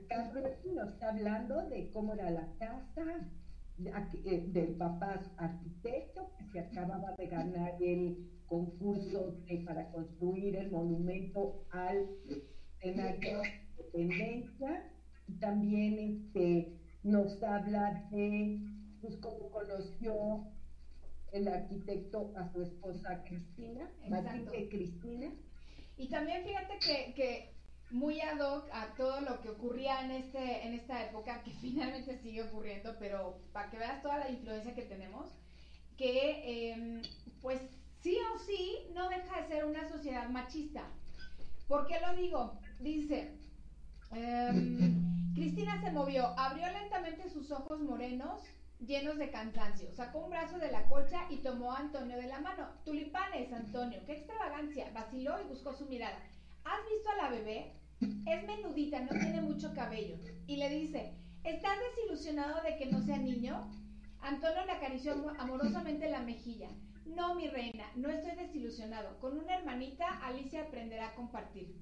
[SPEAKER 2] Carlos nos está hablando de cómo era la casa, eh, del papá arquitecto que se acababa de ganar el concurso para construir el monumento al escenario tendencia y también este, nos habla de pues, cómo conoció el arquitecto a su esposa Cristina, Matilde Cristina.
[SPEAKER 1] Y también fíjate que, que, muy ad hoc a todo lo que ocurría en, este, en esta época, que finalmente sigue ocurriendo, pero para que veas toda la influencia que tenemos, que em, pues sí o sí no deja de ser una sociedad machista. ¿Por qué lo digo? Dice, Em, Cristina se movió, abrió lentamente sus ojos morenos llenos de cansancio, sacó un brazo de la colcha y tomó a Antonio de la mano. Tulipanes, Antonio, qué extravagancia. Vaciló y buscó su mirada. ¿Has visto a la bebé? Es menudita, no tiene mucho cabello. Y le dice, ¿estás desilusionado de que no sea niño? Antonio le acarició amorosamente la mejilla. No, mi reina, no estoy desilusionado. Con una hermanita, Alicia aprenderá a compartir.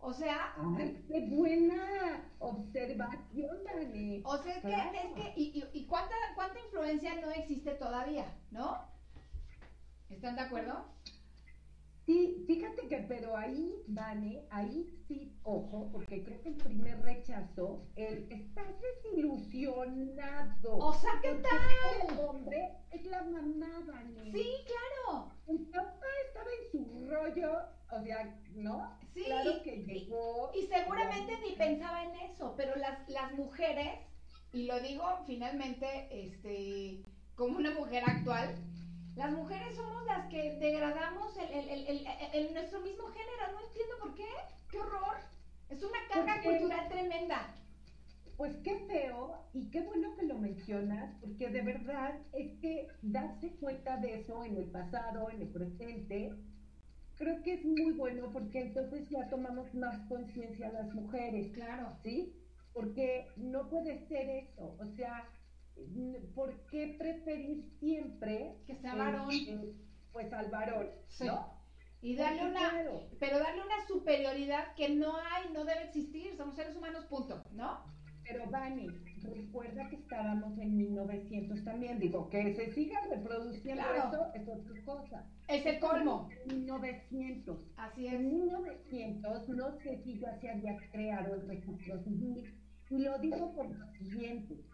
[SPEAKER 1] O sea.
[SPEAKER 2] ¡Ay, qué buena observación, Dani!
[SPEAKER 1] O sea, es que, es que y, y, cuánta, cuánta influencia no existe todavía, ¿no? ¿Están de acuerdo?
[SPEAKER 2] Sí, fíjate que, pero ahí, Dani, ahí sí, ojo, porque creo que el primer rechazo, el estás desilusionado.
[SPEAKER 1] O sea, ¿qué tal?
[SPEAKER 2] El hombre es la mamá, Dani.
[SPEAKER 1] Sí, claro.
[SPEAKER 2] El papá estaba en su rollo, o sea, ¿no?
[SPEAKER 1] Sí.
[SPEAKER 2] Claro que llegó.
[SPEAKER 1] Y, seguramente ni pensaba en eso, pero las, las mujeres, y lo digo finalmente, este, como una mujer actual, las mujeres somos las que degradamos el, nuestro mismo género. No entiendo por qué. ¡Qué horror! Es una carga cultural tremenda.
[SPEAKER 2] Pues qué feo y qué bueno que lo mencionas, porque de verdad es que darse cuenta de eso en el pasado, en el presente, creo que es muy bueno porque entonces ya tomamos más conciencia las mujeres.
[SPEAKER 1] Claro.
[SPEAKER 2] ¿Sí? Porque no puede ser eso. O sea, ¿por qué preferir siempre
[SPEAKER 1] que sea varón?
[SPEAKER 2] pues al varón, ¿no?
[SPEAKER 1] Y darle una, pero darle una superioridad que no hay, no debe existir, somos seres humanos, punto, ¿no?
[SPEAKER 2] Pero Vani, recuerda que estábamos en 1900 también, digo, que se siga reproduciendo eso es otra cosa.
[SPEAKER 1] Es el colmo.
[SPEAKER 2] 1900.
[SPEAKER 1] Así es.
[SPEAKER 2] En 1900, no sé si ya se había creado el registro civil, y lo digo por lo siguiente,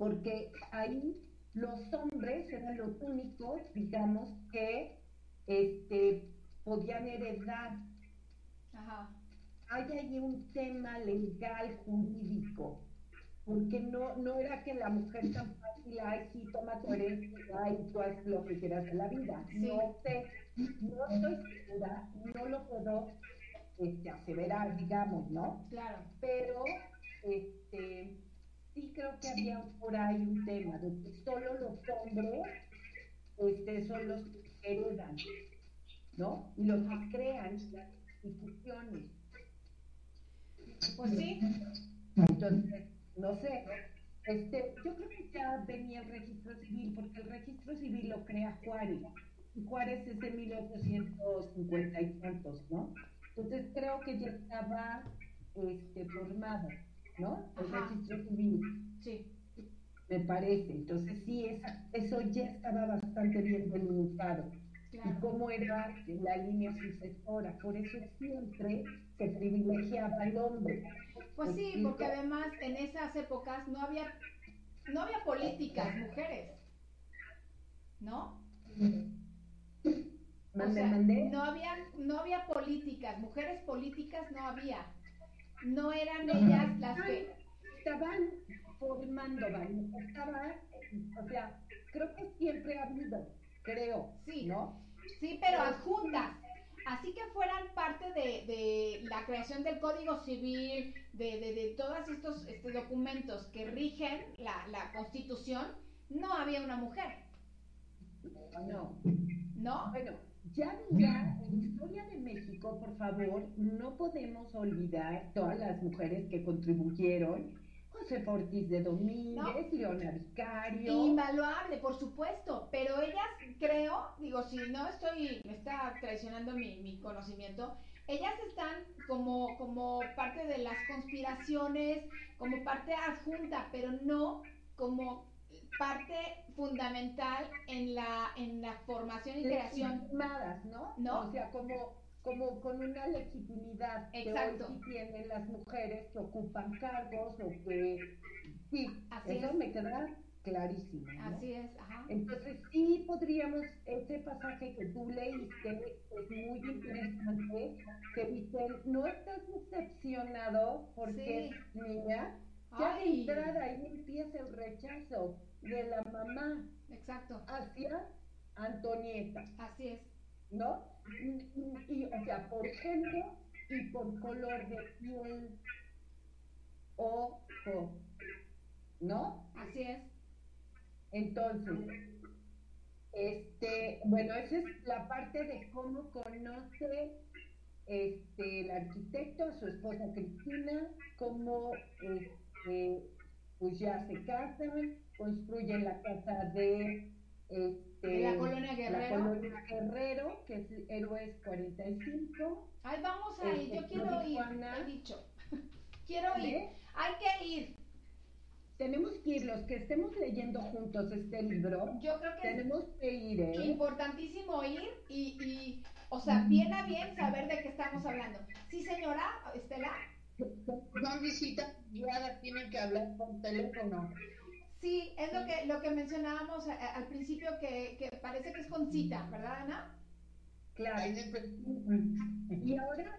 [SPEAKER 2] porque ahí los hombres eran los únicos, digamos, que este, podían heredar.
[SPEAKER 1] Ajá.
[SPEAKER 2] Hay ahí un tema legal, jurídico, porque no, no era que la mujer tan fácil, ay, sí, toma tu herencia y tú haces lo que quieras de la vida. No sé, no estoy segura, no lo puedo este, aseverar, digamos, ¿no?
[SPEAKER 1] Claro.
[SPEAKER 2] Pero, este sí creo que había por ahí un tema de que solo los hombres este, son los que heredan, ¿no? Y los que crean las instituciones.
[SPEAKER 1] Pues sí.
[SPEAKER 2] Entonces, no sé. Este, yo creo que ya venía el registro civil, porque el registro civil lo crea Juárez. Y Juárez es de 1850 y tantos, ¿no? Entonces creo que ya estaba este, formado. ¿No? El registro civil.
[SPEAKER 1] Sí.
[SPEAKER 2] Me parece. Entonces sí, esa, eso ya estaba bastante bien delimitado. Y cómo era la línea sucesora. Por eso siempre se privilegiaba al hombre.
[SPEAKER 1] Pues sí, porque además en esas épocas no había, no había políticas mujeres. ¿No?
[SPEAKER 2] Mande, mande.
[SPEAKER 1] No había, no había políticas, mujeres políticas no había no eran ellas las que
[SPEAKER 2] estaban formando, estaba, o sea, creo que siempre ha habido, creo,
[SPEAKER 1] sí,
[SPEAKER 2] ¿no?
[SPEAKER 1] Sí, pero adjuntas. Así que fueran parte de, de la creación del Código Civil, de, de, de todos estos este, documentos que rigen la, la Constitución, no había una mujer.
[SPEAKER 2] No.
[SPEAKER 1] ¿No?
[SPEAKER 2] Bueno, ya mira, en la historia de México, por favor, no podemos olvidar todas las mujeres que contribuyeron. José Ortiz de Domínguez, Leona Vicario.
[SPEAKER 1] Invaluable, por supuesto, pero ellas creo, digo, si no estoy, me está traicionando mi, mi conocimiento, ellas están como, como parte de las conspiraciones, como parte adjunta, pero no como parte fundamental en la, en la formación y creación.
[SPEAKER 2] ¿no? ¿no? O sea, como, como con una legitimidad
[SPEAKER 1] Exacto.
[SPEAKER 2] que hoy sí tienen las mujeres que ocupan cargos o que... Sí,
[SPEAKER 1] Así
[SPEAKER 2] eso
[SPEAKER 1] es.
[SPEAKER 2] me queda clarísimo. ¿no?
[SPEAKER 1] Así es, ajá.
[SPEAKER 2] Entonces sí podríamos, ese pasaje que tú leíste es muy interesante, que dice, no estás decepcionado porque
[SPEAKER 1] Sí.
[SPEAKER 2] niña, ya de entrada ahí empieza el rechazo de la mamá
[SPEAKER 1] Exacto,
[SPEAKER 2] hacia Antonieta,
[SPEAKER 1] así es.
[SPEAKER 2] ¿no? Y, y, o sea, por género y por color de piel, ojo, ¿no?
[SPEAKER 1] Así es.
[SPEAKER 2] Entonces, este, bueno, esa es la parte de cómo conoce este, el arquitecto a su esposa Cristina, cómo este, pues ya se casan, construyen la casa de, este,
[SPEAKER 1] la colonia Guerrero.
[SPEAKER 2] La colonia Guerrero, que es Héroes 45.
[SPEAKER 1] Ay, vamos a ir, yo quiero ir, he dicho. quiero ir, hay que ir.
[SPEAKER 2] Tenemos que ir, los que estemos leyendo juntos este libro,
[SPEAKER 1] yo creo que
[SPEAKER 2] tenemos que ir. ¿eh?
[SPEAKER 1] Importantísimo ir y, y, o sea, bien a bien saber de qué estamos hablando. Sí, señora, Estela
[SPEAKER 4] no visita guiada tienen que hablar por teléfono.
[SPEAKER 1] Sí, es lo que, lo que mencionábamos al principio, que, que parece que es con cita, ¿verdad, Ana?
[SPEAKER 2] Claro. Y ahora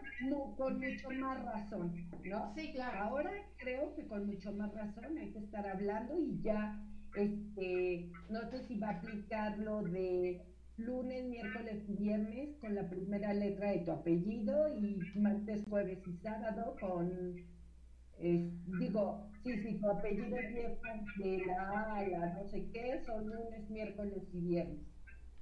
[SPEAKER 2] con mucho más razón, ¿no?
[SPEAKER 1] Sí, claro.
[SPEAKER 2] Ahora creo que con mucho más razón hay que estar hablando y ya, este, no sé si va a aplicar lo de lunes, miércoles y viernes con la primera letra de tu apellido y martes, jueves y sábado con, digo, sí, si tu apellido empieza de la A la no sé qué, son lunes, miércoles y viernes.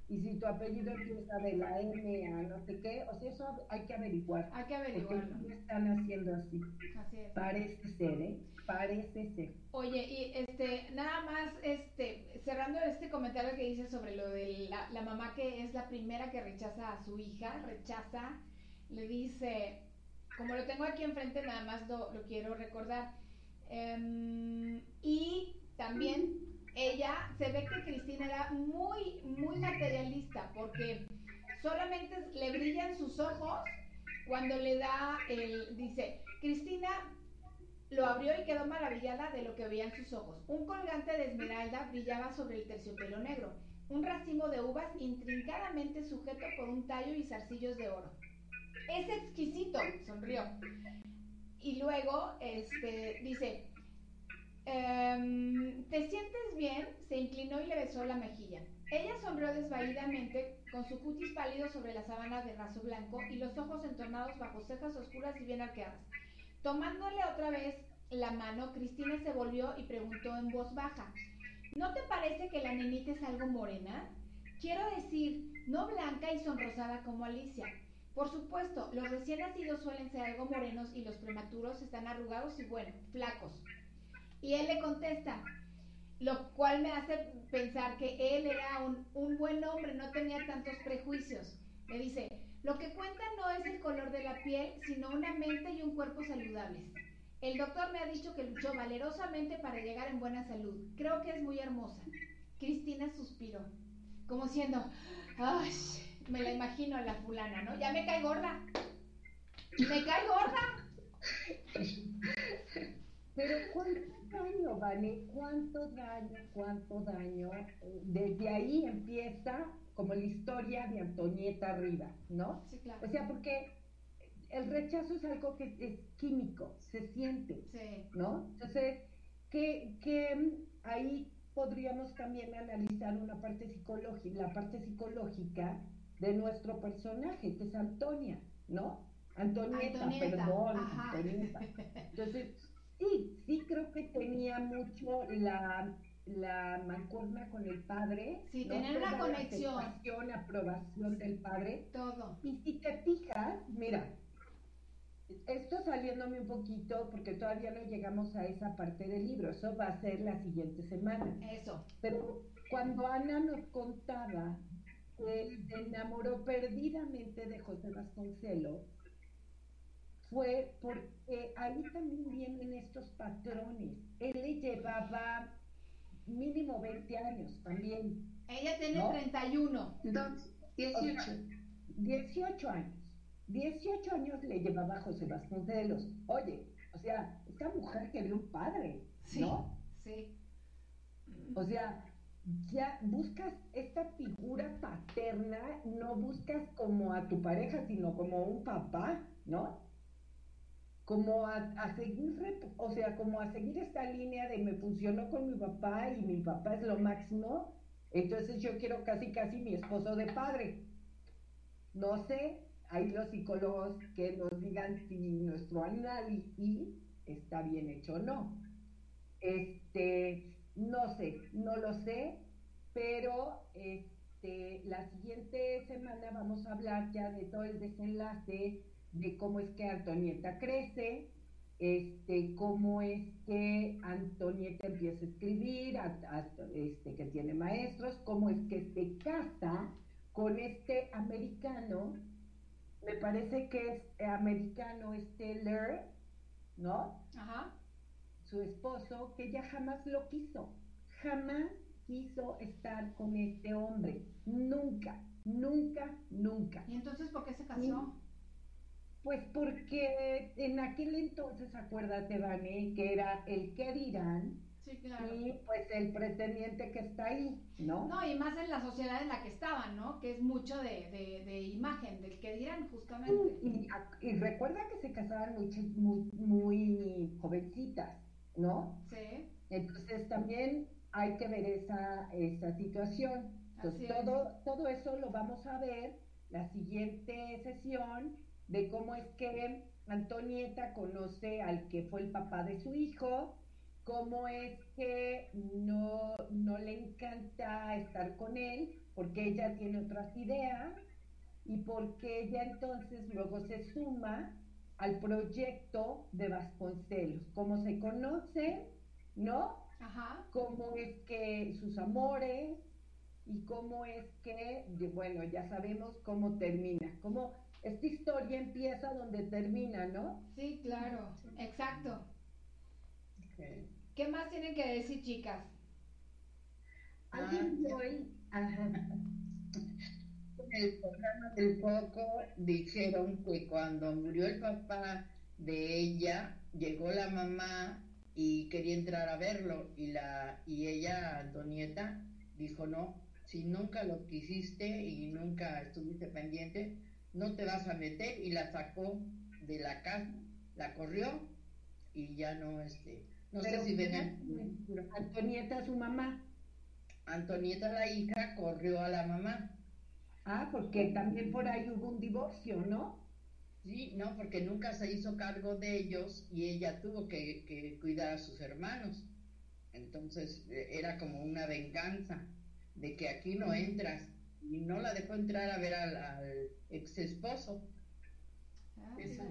[SPEAKER 2] Y si tu apellido empieza de la M a no sé qué, o sea, eso hay que averiguar.
[SPEAKER 1] Hay que averiguarlo.
[SPEAKER 2] Porque están haciendo así.
[SPEAKER 1] Así es.
[SPEAKER 2] Parece ser, ¿eh? Parece ser.
[SPEAKER 1] Oye, y este, nada más, este, cerrando este comentario que dice sobre lo de la, la mamá que es la primera que rechaza a su hija, rechaza, le dice, como lo tengo aquí enfrente, nada más lo, quiero recordar. Em, y también ella, se ve que Cristina era muy, muy materialista, porque solamente le brillan sus ojos cuando le da el, dice, Cristina lo abrió y quedó maravillada de lo que veía en sus ojos. Un colgante de esmeralda brillaba sobre el terciopelo negro, un racimo de uvas intrincadamente sujeto por un tallo y zarcillos de oro. Es exquisito, sonrió. Y luego, este, dice, Em, ¿Te sientes bien? Se inclinó y le besó la mejilla. Ella sonrió desvaídamente, con su cutis pálido sobre las sábanas de raso blanco y los ojos entornados bajo cejas oscuras y bien arqueadas. Tomándole otra vez la mano, Cristina se volvió y preguntó en voz baja, ¿no te parece que la nenita es algo morena? Quiero decir, no blanca y sonrosada como Alicia. Por supuesto, los recién nacidos suelen ser algo morenos y los prematuros están arrugados y bueno, flacos. Y él le contesta, lo cual me hace pensar que él era un, buen hombre, no tenía tantos prejuicios. Me dice, lo que cuenta no es el color de la piel, sino una mente y un cuerpo saludables. El doctor me ha dicho que luchó valerosamente para llegar en buena salud. Creo que es muy hermosa. Cristina suspiró, como siendo, ay, me la imagino a la fulana, ¿no? Ya me cae gorda. Me cae gorda.
[SPEAKER 2] Pero ¿cuánto daño, Vane? ¿Cuánto daño, cuánto daño? Desde ahí empieza como la historia de Antonieta arriba, ¿no?
[SPEAKER 1] Sí, claro.
[SPEAKER 2] O sea, porque el rechazo es algo que es químico, se siente, ¿no? Entonces, que, que ahí podríamos también analizar una parte psicológica, la parte psicológica de nuestro personaje, que es Antonia, ¿no? Antonieta, perdón, Antonieta. Entonces, Sí, sí creo que tenía mucho la, la con el padre.
[SPEAKER 1] Sí, tener una conexión.
[SPEAKER 2] La aprobación del padre.
[SPEAKER 1] Todo.
[SPEAKER 2] Y si te fijas, mira, esto saliéndome un poquito porque todavía no llegamos a esa parte del libro, eso va a ser la siguiente semana.
[SPEAKER 1] Eso.
[SPEAKER 2] Pero cuando Ana nos contaba que él se enamoró perdidamente de José Vasconcelos, fue porque ahí también vienen estos patrones. Él le llevaba mínimo 20 años también.
[SPEAKER 1] Ella tiene 31.
[SPEAKER 6] 18.
[SPEAKER 2] 18 años. 18 años le llevaba José Vasconcelos. Oye, o sea, esta mujer quería un padre, ¿no?
[SPEAKER 1] Sí.
[SPEAKER 2] O sea, ya buscas esta figura paterna, no buscas como a tu pareja, sino como un papá, ¿no? como a, seguir, o sea, como a seguir esta línea de me funcionó con mi papá y mi papá es lo máximo, entonces yo quiero casi casi mi esposo de padre. No sé, hay los psicólogos que nos digan si nuestro análisis está bien hecho o no. Este, no sé, no lo sé, pero este, la siguiente semana vamos a hablar ya de todo el desenlace de cómo es que Antonieta crece, este, cómo es que Antonieta empieza a escribir, este, que tiene maestros, cómo es que se casa con este americano, me parece que es americano este ¿no? Ajá. Su esposo, que ella jamás lo quiso, jamás quiso estar con este hombre, nunca, nunca, nunca.
[SPEAKER 1] ¿Y entonces por qué se casó?
[SPEAKER 2] Pues porque en aquel entonces, acuérdate, Vane, que era el que dirán,
[SPEAKER 1] sí, claro.
[SPEAKER 2] y pues el pretendiente que está ahí, ¿no?
[SPEAKER 1] No, y más en la sociedad en la que estaban, ¿no? Que es mucho de, de, imagen, del que dirán, justamente.
[SPEAKER 2] Y, recuerda que se casaban muy, muy, muy jovencitas, ¿no?
[SPEAKER 1] Sí.
[SPEAKER 2] Entonces también hay que ver esa, esa situación. Entonces todo, todo eso lo vamos a ver la siguiente sesión de cómo es que Antonieta conoce al que fue el papá de su hijo, cómo es que no, no le encanta estar con él porque ella tiene otras ideas y porque ella entonces luego se suma al proyecto de Vasconcelos, cómo se conoce, ¿no?
[SPEAKER 1] Ajá.
[SPEAKER 2] Cómo es que sus amores y cómo es que, bueno, ya sabemos cómo termina, cómo esta historia empieza donde termina, ¿no?
[SPEAKER 1] Sí, claro, exacto. ¿Qué más tienen que decir, chicas?
[SPEAKER 4] Alguien ah, hoy, en el programa del foco dijeron que cuando murió el papá de ella, llegó la mamá y quería entrar a verlo y la y ella Antonieta dijo no si nunca lo quisiste y nunca estuviste pendiente no te vas a meter y la sacó de la casa, la corrió y ya no, este, no sé si ven
[SPEAKER 2] Antonieta, su mamá.
[SPEAKER 4] Antonieta, la hija, corrió a la mamá.
[SPEAKER 2] Ah, porque también por ahí hubo un divorcio, ¿no?
[SPEAKER 4] Sí, no, porque nunca se hizo cargo de ellos y ella tuvo que, que cuidar a sus hermanos. Entonces e, era como una venganza de que aquí no entras y no la dejó entrar a ver al, ex esposo.
[SPEAKER 1] Ah, Eso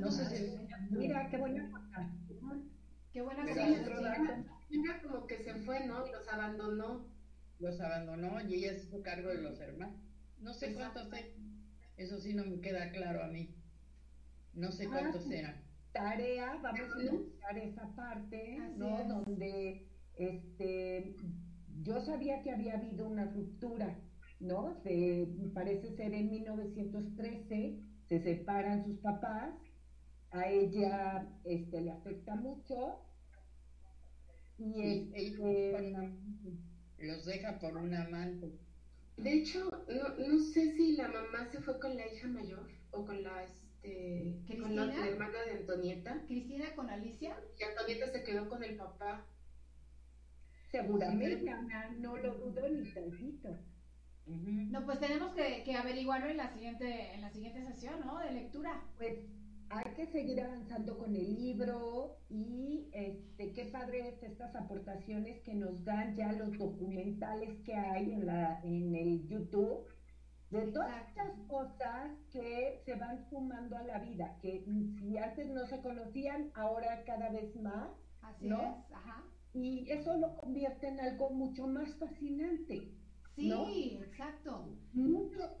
[SPEAKER 2] no, sé si mira qué buena
[SPEAKER 1] qué buena
[SPEAKER 3] Mira como que se fue, ¿no? Y los abandonó.
[SPEAKER 4] Los abandonó y ella se hizo cargo de los hermanos. No sé cuántos sé. Eso sí no me queda claro a mí. No sé ah, cuántos eran.
[SPEAKER 2] Tarea, vamos a buscar esa parte, ¿no? Donde este yo sabía que había habido una ruptura, ¿no? Se, parece ser en 1913, se separan sus papás, a ella este, le afecta mucho y este,
[SPEAKER 4] los deja por un amante.
[SPEAKER 3] De hecho, no, no, sé si la mamá se fue con la hija mayor o con la este con la, hermana de Antonieta.
[SPEAKER 1] Cristina con Alicia.
[SPEAKER 3] Y Antonieta se quedó con el papá.
[SPEAKER 2] Seguramente, no lo dudo ni tantito.
[SPEAKER 1] No, pues tenemos que, que, averiguarlo en la siguiente, en la siguiente sesión, ¿no? De lectura.
[SPEAKER 2] Pues hay que seguir avanzando con el libro y este qué padre es estas aportaciones que nos dan ya los documentales que hay en la en el YouTube de todas estas cosas que se van sumando a la vida, que si antes no se conocían, ahora cada vez más,
[SPEAKER 1] Así es, ajá
[SPEAKER 2] y eso lo convierte en algo mucho más fascinante.
[SPEAKER 1] Sí, exacto.
[SPEAKER 2] Mucho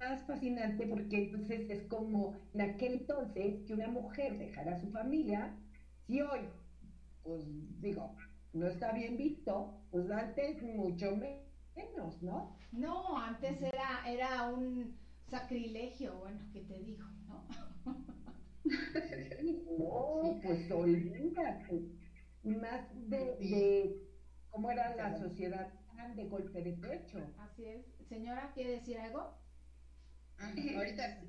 [SPEAKER 2] más fascinante porque entonces es como en aquel entonces que una mujer dejara a su familia, si hoy, pues digo, no está bien visto, pues antes mucho menos, ¿no?
[SPEAKER 1] No, antes era, era un sacrilegio, bueno, ¿qué te digo, no?
[SPEAKER 2] no, pues olvídate más de, cómo era la sociedad tan de golpe de pecho.
[SPEAKER 1] Así es. Señora, ¿quiere decir algo?
[SPEAKER 4] Ah, ahorita.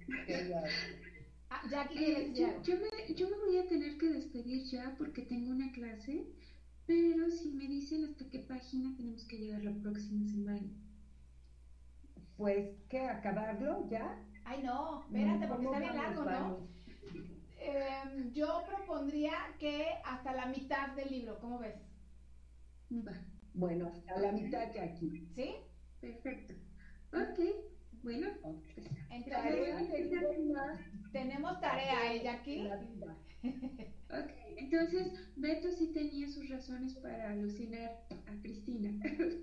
[SPEAKER 1] ah, Jackie quiere decir algo.
[SPEAKER 6] Yo me, yo me voy a tener que despedir ya porque tengo una clase, pero si me dicen hasta qué página tenemos que llegar la próxima semana.
[SPEAKER 2] Pues, ¿qué? ¿Acabarlo ya?
[SPEAKER 1] Ay, no, espérate, porque está bien largo, ¿no? Em, yo propondría que hasta la mitad del libro, ¿cómo ves?
[SPEAKER 2] Bueno, hasta la mitad de aquí.
[SPEAKER 1] ¿Sí?
[SPEAKER 6] Perfecto. Ok. Bueno,
[SPEAKER 1] pues, entonces tenemos tarea, ella aquí.
[SPEAKER 6] ok, entonces Beto sí tenía sus razones para alucinar a Cristina.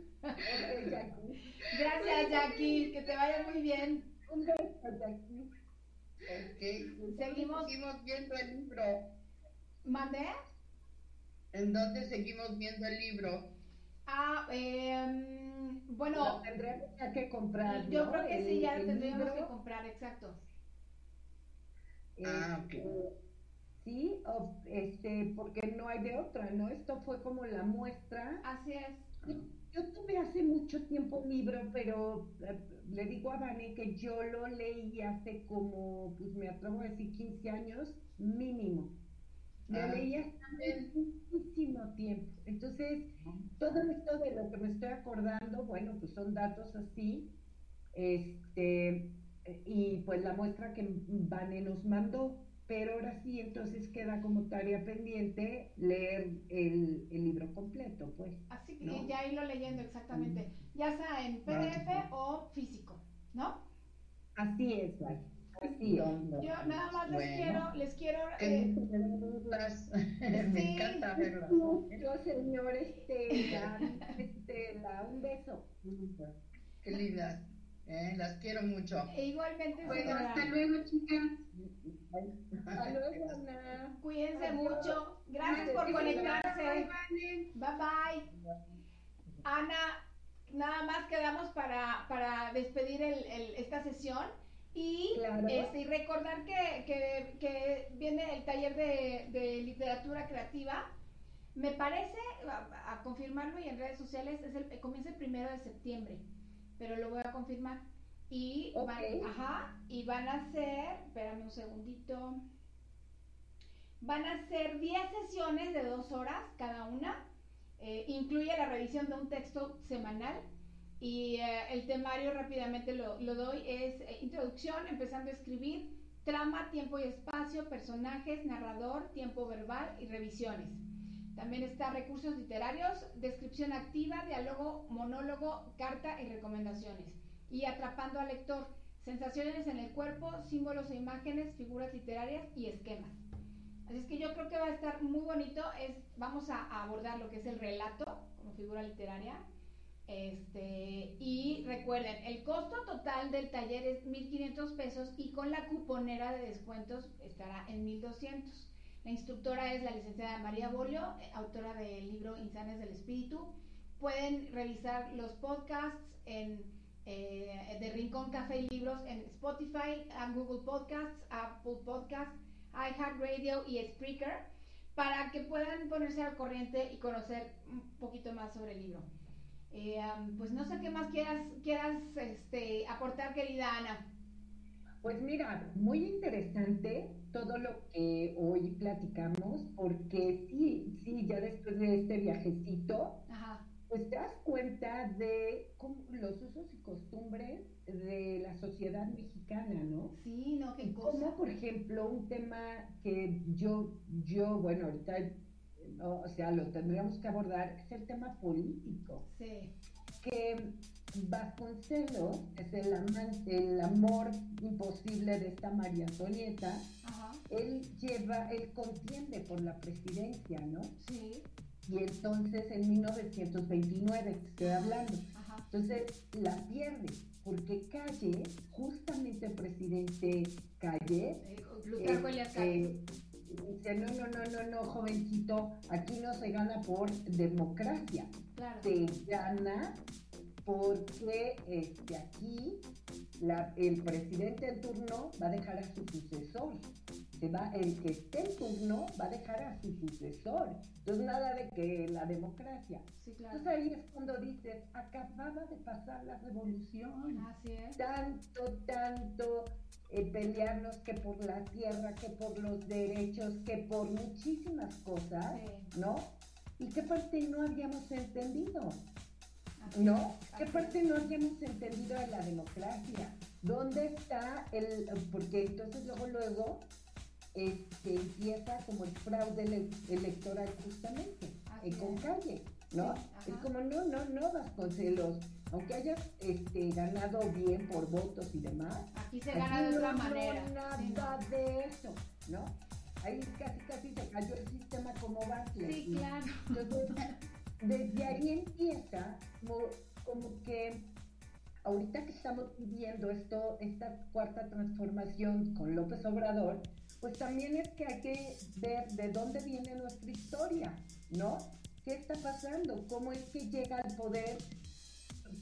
[SPEAKER 1] Gracias, Jackie, que te vaya muy bien.
[SPEAKER 4] Un beso, Jackie. Ok, seguimos, seguimos viendo el libro.
[SPEAKER 1] ¿Mandé?
[SPEAKER 4] ¿En dónde seguimos viendo el libro?
[SPEAKER 1] Ah, eh, bueno.
[SPEAKER 2] tendremos que comprar.
[SPEAKER 1] Yo creo que sí, ya tendríamos que comprar, exacto.
[SPEAKER 4] ah, ok.
[SPEAKER 2] Este, sí, este, porque no hay de otra, ¿no? Esto fue como la muestra.
[SPEAKER 1] Así es.
[SPEAKER 2] Yo, tuve hace mucho tiempo un libro, pero eh, le digo a Vane que yo lo leí hace como, pues me atrevo a decir 15 años mínimo. Lo ah. leí hace muchísimo tiempo. Entonces, todo esto de lo que me estoy acordando, bueno, pues son datos así. Este, y pues la muestra que Vane nos mandó. Pero ahora sí, entonces queda como tarea pendiente leer el, el libro completo, pues.
[SPEAKER 1] Así que ya irlo leyendo exactamente, ya sea en PDF o físico, ¿no?
[SPEAKER 2] Así es, Vale. Así es.
[SPEAKER 1] Yo nada más les quiero, les quiero. Eh,
[SPEAKER 4] me encanta verlas.
[SPEAKER 2] Yo, señor Estela, Estela, un beso.
[SPEAKER 4] Qué lindas. Eh, las quiero mucho.
[SPEAKER 1] E igualmente,
[SPEAKER 6] bueno, hasta luego, chicas.
[SPEAKER 2] Hasta luego, Ana.
[SPEAKER 1] Cuídense mucho. Gracias por conectarse. Bye, bye. Ana, nada más quedamos para, para despedir el, el, esta sesión. Y, este, y recordar que, que, que, viene el taller de, de literatura creativa. Me parece, a, a, confirmarlo y en redes sociales, es el, comienza el primero de septiembre pero lo voy a confirmar. Y, van, ajá, y van a ser, espérame un segundito, van a ser 10 sesiones de dos horas cada una. Eh, incluye la revisión de un texto semanal y eh, el temario rápidamente lo, lo doy es eh, introducción, empezando a escribir, trama, tiempo y espacio, personajes, narrador, tiempo verbal y revisiones. También está recursos literarios, descripción activa, diálogo, monólogo, carta y recomendaciones. Y atrapando al lector, sensaciones en el cuerpo, símbolos e imágenes, figuras literarias y esquemas. Así es que yo creo que va a estar muy bonito. Es, vamos a, abordar lo que es el relato como figura literaria. Este, y recuerden, el costo total del taller es 1.500 pesos y con la cuponera de descuentos estará en 1.200. La instructora es la licenciada María Bolio, autora del libro Insanes del Espíritu. Pueden revisar los podcasts en, eh, de Rincón Café y Libros en Spotify, Google Podcasts, Apple Podcasts, iHeartRadio y Spreaker para que puedan ponerse al corriente y conocer un poquito más sobre el libro. Eh, pues no sé qué más quieras, quieras este, aportar, querida Ana.
[SPEAKER 2] Pues mira, muy interesante todo lo que hoy platicamos, porque sí, sí, ya después de este viajecito, pues te das cuenta de cómo, los usos y costumbres de la sociedad mexicana, ¿no?
[SPEAKER 1] Sí, no, qué cosa.
[SPEAKER 2] Como, por ejemplo, un tema que yo, yo, bueno, ahorita, o sea, lo tendríamos que abordar, es el tema político.
[SPEAKER 1] Sí.
[SPEAKER 2] Que Vasconcelos es el, el amor imposible de esta María Antonieta. Él lleva, él contiende por la presidencia, ¿no?
[SPEAKER 1] Sí.
[SPEAKER 2] Y entonces en 1929 estoy hablando. Entonces la pierde, porque Calle, justamente el presidente Calle,
[SPEAKER 1] eh,
[SPEAKER 2] dice, no, no, no, no, no, jovencito, aquí no se gana por democracia, se gana porque este, aquí el presidente en turno va a dejar a su sucesor. Se va, el que esté en turno va a dejar a su sucesor. Entonces nada de que la democracia. Entonces ahí es cuando dices, acababa de pasar la revolución.
[SPEAKER 1] Así es.
[SPEAKER 2] Tanto, tanto eh, pelearnos que por la tierra, que por los derechos, que por muchísimas cosas, ¿no? ¿Y qué parte no habíamos entendido? ¿No? ¿Qué parte no habíamos entendido de la democracia? ¿Dónde está el...? Porque entonces luego, luego, este, empieza como el fraude electoral justamente, con calle. ¿no? es como, no, no, no, Vasconcelos, aunque hayas este, ganado bien por votos y demás.
[SPEAKER 1] Aquí se gana de otra manera.
[SPEAKER 2] No, nada de eso, ¿no? Ahí casi, casi se cayó el sistema como base.
[SPEAKER 1] Sí, claro.
[SPEAKER 2] Entonces, desde ahí empieza como, como que ahorita que estamos viviendo esto, esta cuarta transformación con López Obrador, pues también es que hay que ver de dónde viene nuestra historia, ¿no? ¿Qué está pasando? ¿Cómo es que llega al poder?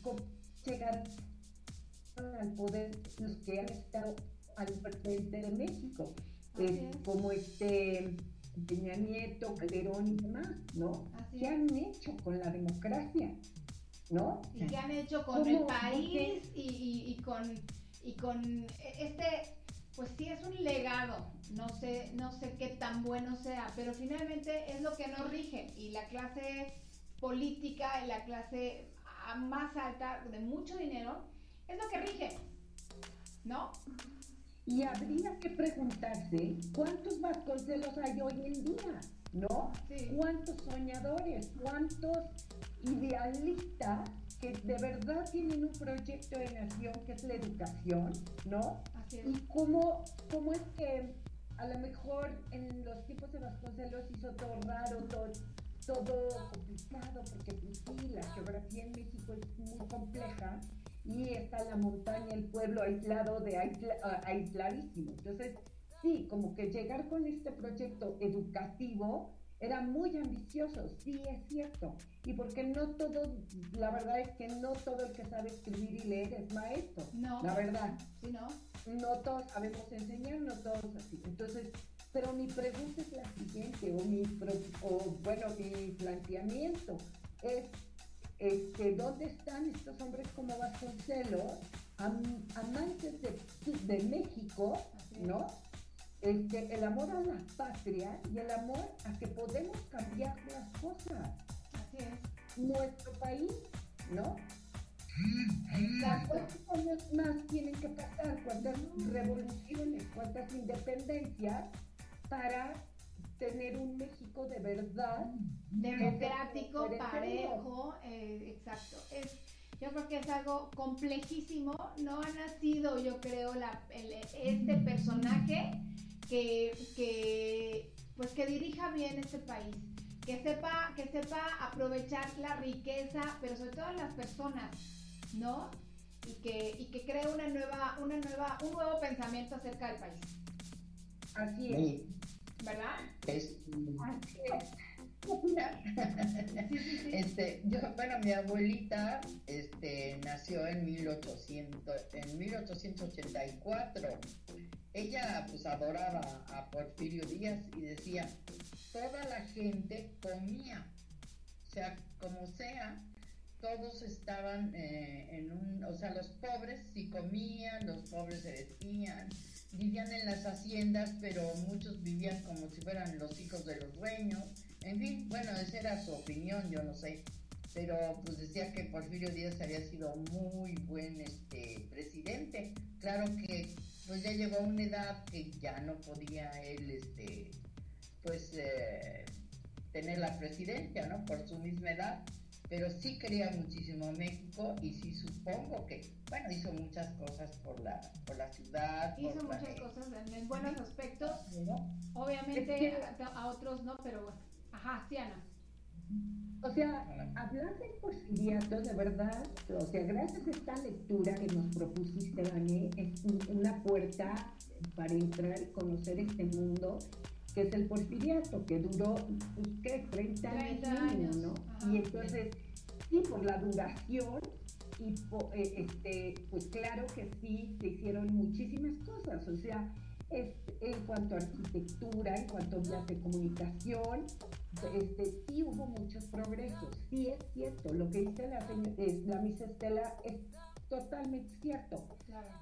[SPEAKER 2] ¿Cómo llegar al poder los que han estado al frente de México? como este Peña Nieto, Calderón y demás, ¿no? ¿Qué han hecho con la democracia? ¿No?
[SPEAKER 1] Y qué han hecho con el país y, con, y con este, pues sí es un legado, no sé, no sé qué tan bueno sea, pero finalmente es lo que nos rige y la clase política y la clase más alta de mucho dinero es lo que rige, ¿no?
[SPEAKER 2] Y habría que preguntarse cuántos Vasconcelos hay hoy en día, ¿no? ¿Cuántos soñadores, cuántos idealistas que de verdad tienen un proyecto de nación que es la educación, ¿no? Y cómo, cómo es que a lo mejor en los tiempos de Vasconcelos hizo todo raro, todo, todo complicado, porque pues sí, la geografía en México es muy compleja y está la montaña, el pueblo aislado de ah, aisladísimo. Entonces, sí, como que llegar con este proyecto educativo era muy ambicioso, sí es cierto. Y porque no todo, la verdad es que no todo el que sabe escribir y leer es maestro. No. La verdad.
[SPEAKER 1] Sí, no.
[SPEAKER 2] No todos sabemos enseñar, no todos así. Entonces, pero mi pregunta es la siguiente, o mi, o, bueno, mi planteamiento es este, ¿dónde están estos hombres como Vasconcelos, amantes de, México, ¿no? Este, el amor a la patria y el amor a que podemos cambiar las cosas.
[SPEAKER 1] Así es.
[SPEAKER 2] Nuestro país, ¿no? ¿Cuántos años más tienen que pasar? ¿Cuántas revoluciones? ¿Cuántas independencias para tener un México de verdad
[SPEAKER 1] democrático, parejo, eh, exacto. Es, yo creo que es algo complejísimo. No ha nacido, yo creo, la, este personaje que, que, pues que dirija bien este país, que sepa, que sepa aprovechar la riqueza, pero sobre todo las personas, ¿no? Y que, y que cree una nueva, una nueva, un nuevo pensamiento acerca del país.
[SPEAKER 2] Así es.
[SPEAKER 1] ¿verdad?
[SPEAKER 4] Es, este, yo, bueno, mi abuelita este, nació en, 1800, en 1884. Ella pues adoraba a Porfirio Díaz y decía, toda la gente comía, o sea, como sea, todos estaban eh, en un, o sea, los pobres sí comían, los pobres se vestían, vivían en las haciendas, pero muchos vivían como si fueran los hijos de los dueños. En fin, bueno, esa era su opinión, yo no sé. Pero pues decía que Porfirio Díaz había sido muy buen este, presidente. Claro que pues ya llegó a una edad que ya no podía él, este, pues, eh, tener la presidencia, ¿no? Por su misma edad pero sí quería muchísimo México y sí supongo que, bueno, hizo muchas cosas por la, por la ciudad.
[SPEAKER 1] Hizo muchas cosas en, buenos aspectos, obviamente a, otros no, pero bueno, ajá, sí, Ana.
[SPEAKER 2] O sea, hablar del porfiriato, de verdad, o sea, gracias a esta lectura que nos propusiste, Dani, es una puerta para entrar y conocer este mundo que es el porfiriato, que duró, pues, ¿qué? 30, años, ¿no? y entonces, sí, por la duración, y eh, este, pues claro que sí, se hicieron muchísimas cosas, o sea, en cuanto a arquitectura, en cuanto a vías de comunicación, este, sí hubo muchos progresos, sí es cierto, lo que dice la, la misa Estela es totalmente cierto,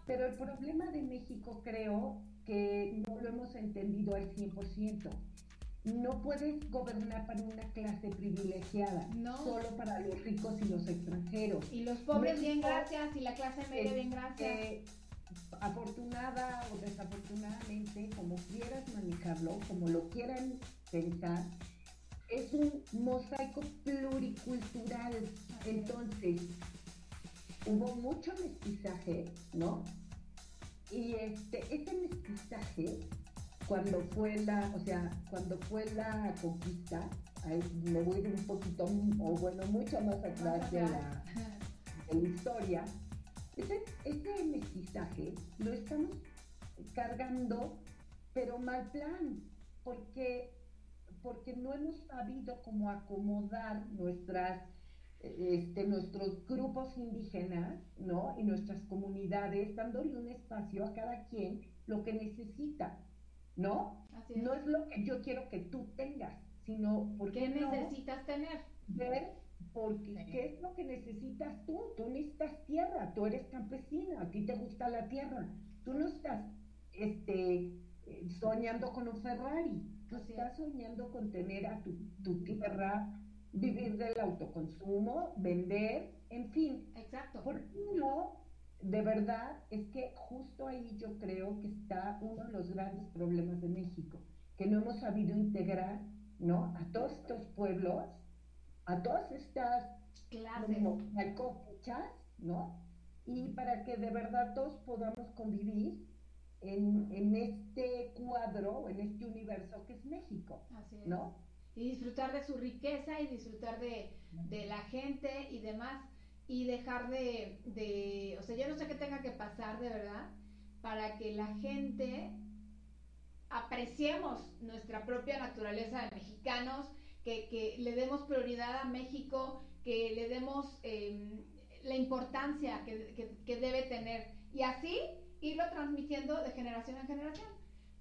[SPEAKER 2] pero el problema de México creo que no lo hemos entendido al 100%. No puedes gobernar para una clase privilegiada, no. solo para los ricos y los extranjeros.
[SPEAKER 1] Y los pobres bien gracias y la clase media bien gracias.
[SPEAKER 2] afortunada o desafortunadamente, como quieras manejarlo, como lo quieran pensar, es un mosaico pluricultural. Entonces, hubo mucho mestizaje, ¿no? Y este, ese mestizaje, cuando fue la, o sea, cuando fue la conquista, ahí me voy un poquito, o bueno, mucho más atrás de la, de la historia, ese, ese mestizaje lo estamos cargando, pero mal plan, porque, porque no hemos sabido cómo acomodar nuestras este, nuestros grupos indígenas, ¿no? Y nuestras comunidades, dándole un espacio a cada quien lo que necesita, ¿no? No es lo que yo quiero que tú tengas, sino porque
[SPEAKER 1] ¿Qué necesitas tener?
[SPEAKER 2] Ver porque qué es lo que necesitas tú. Tú necesitas tierra, tú eres campesina, a ti te gusta la tierra. Tú no estás este, soñando con un Ferrari, tú estás soñando con tener a tu, tu tierra vivir del autoconsumo, vender, en fin.
[SPEAKER 1] Exacto.
[SPEAKER 2] ¿Por qué no? De verdad, es que justo ahí yo creo que está uno de los grandes problemas de México, que no hemos sabido integrar, ¿no? A todos estos pueblos, a todas estas
[SPEAKER 1] clases,
[SPEAKER 2] ¿no? Y para que de verdad todos podamos convivir en, en este cuadro, en este universo que es México, Así es. ¿no?
[SPEAKER 1] y disfrutar de su riqueza y disfrutar de, la gente y demás y dejar de, de, o sea, yo no sé qué tenga que pasar de verdad para que la gente apreciemos nuestra propia naturaleza de mexicanos, que, le demos prioridad a México, que le demos em, la importancia que, que debe tener y así irlo transmitiendo de generación en generación.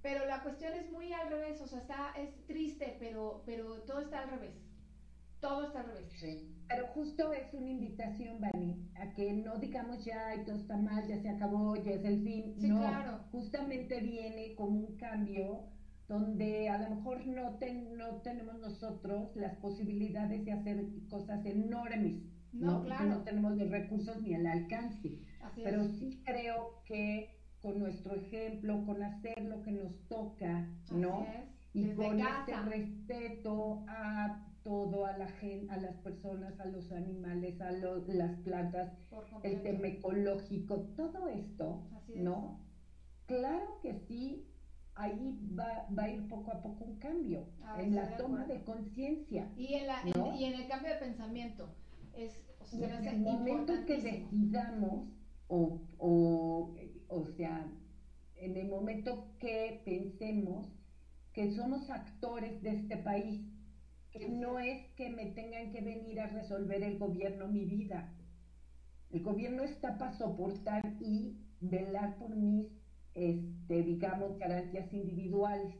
[SPEAKER 1] Pero la cuestión es muy al revés, o sea, está, es triste, pero, pero todo está al revés. Todo está al revés.
[SPEAKER 2] Sí. Pero justo es una invitación, Vani, a que no digamos ya, y todo está mal, ya se acabó, ya es el fin.
[SPEAKER 1] Sí,
[SPEAKER 2] no,
[SPEAKER 1] claro.
[SPEAKER 2] justamente viene como un cambio donde a lo mejor no, no tenemos nosotros las posibilidades de hacer cosas enormes.
[SPEAKER 1] No,
[SPEAKER 2] ¿no?
[SPEAKER 1] claro.
[SPEAKER 2] no tenemos los recursos ni el alcance. pero sí creo que con nuestro ejemplo, con hacer lo que nos toca, ¿no? Y con este respeto a todo, a la gente, a las personas, a los animales, a las plantas, el tema ecológico, todo esto, ¿no? Claro que sí, ahí va, va, a ir poco a poco un cambio ah, en la toma de conciencia.
[SPEAKER 1] Y, en y en el cambio de pensamiento. Es,
[SPEAKER 2] en el momento que decidamos o, o o sea, en el momento que pensemos que somos actores de este país, que no es que me tengan que venir a resolver el gobierno mi vida. El gobierno está para soportar y velar por mis, este, digamos, garantías individuales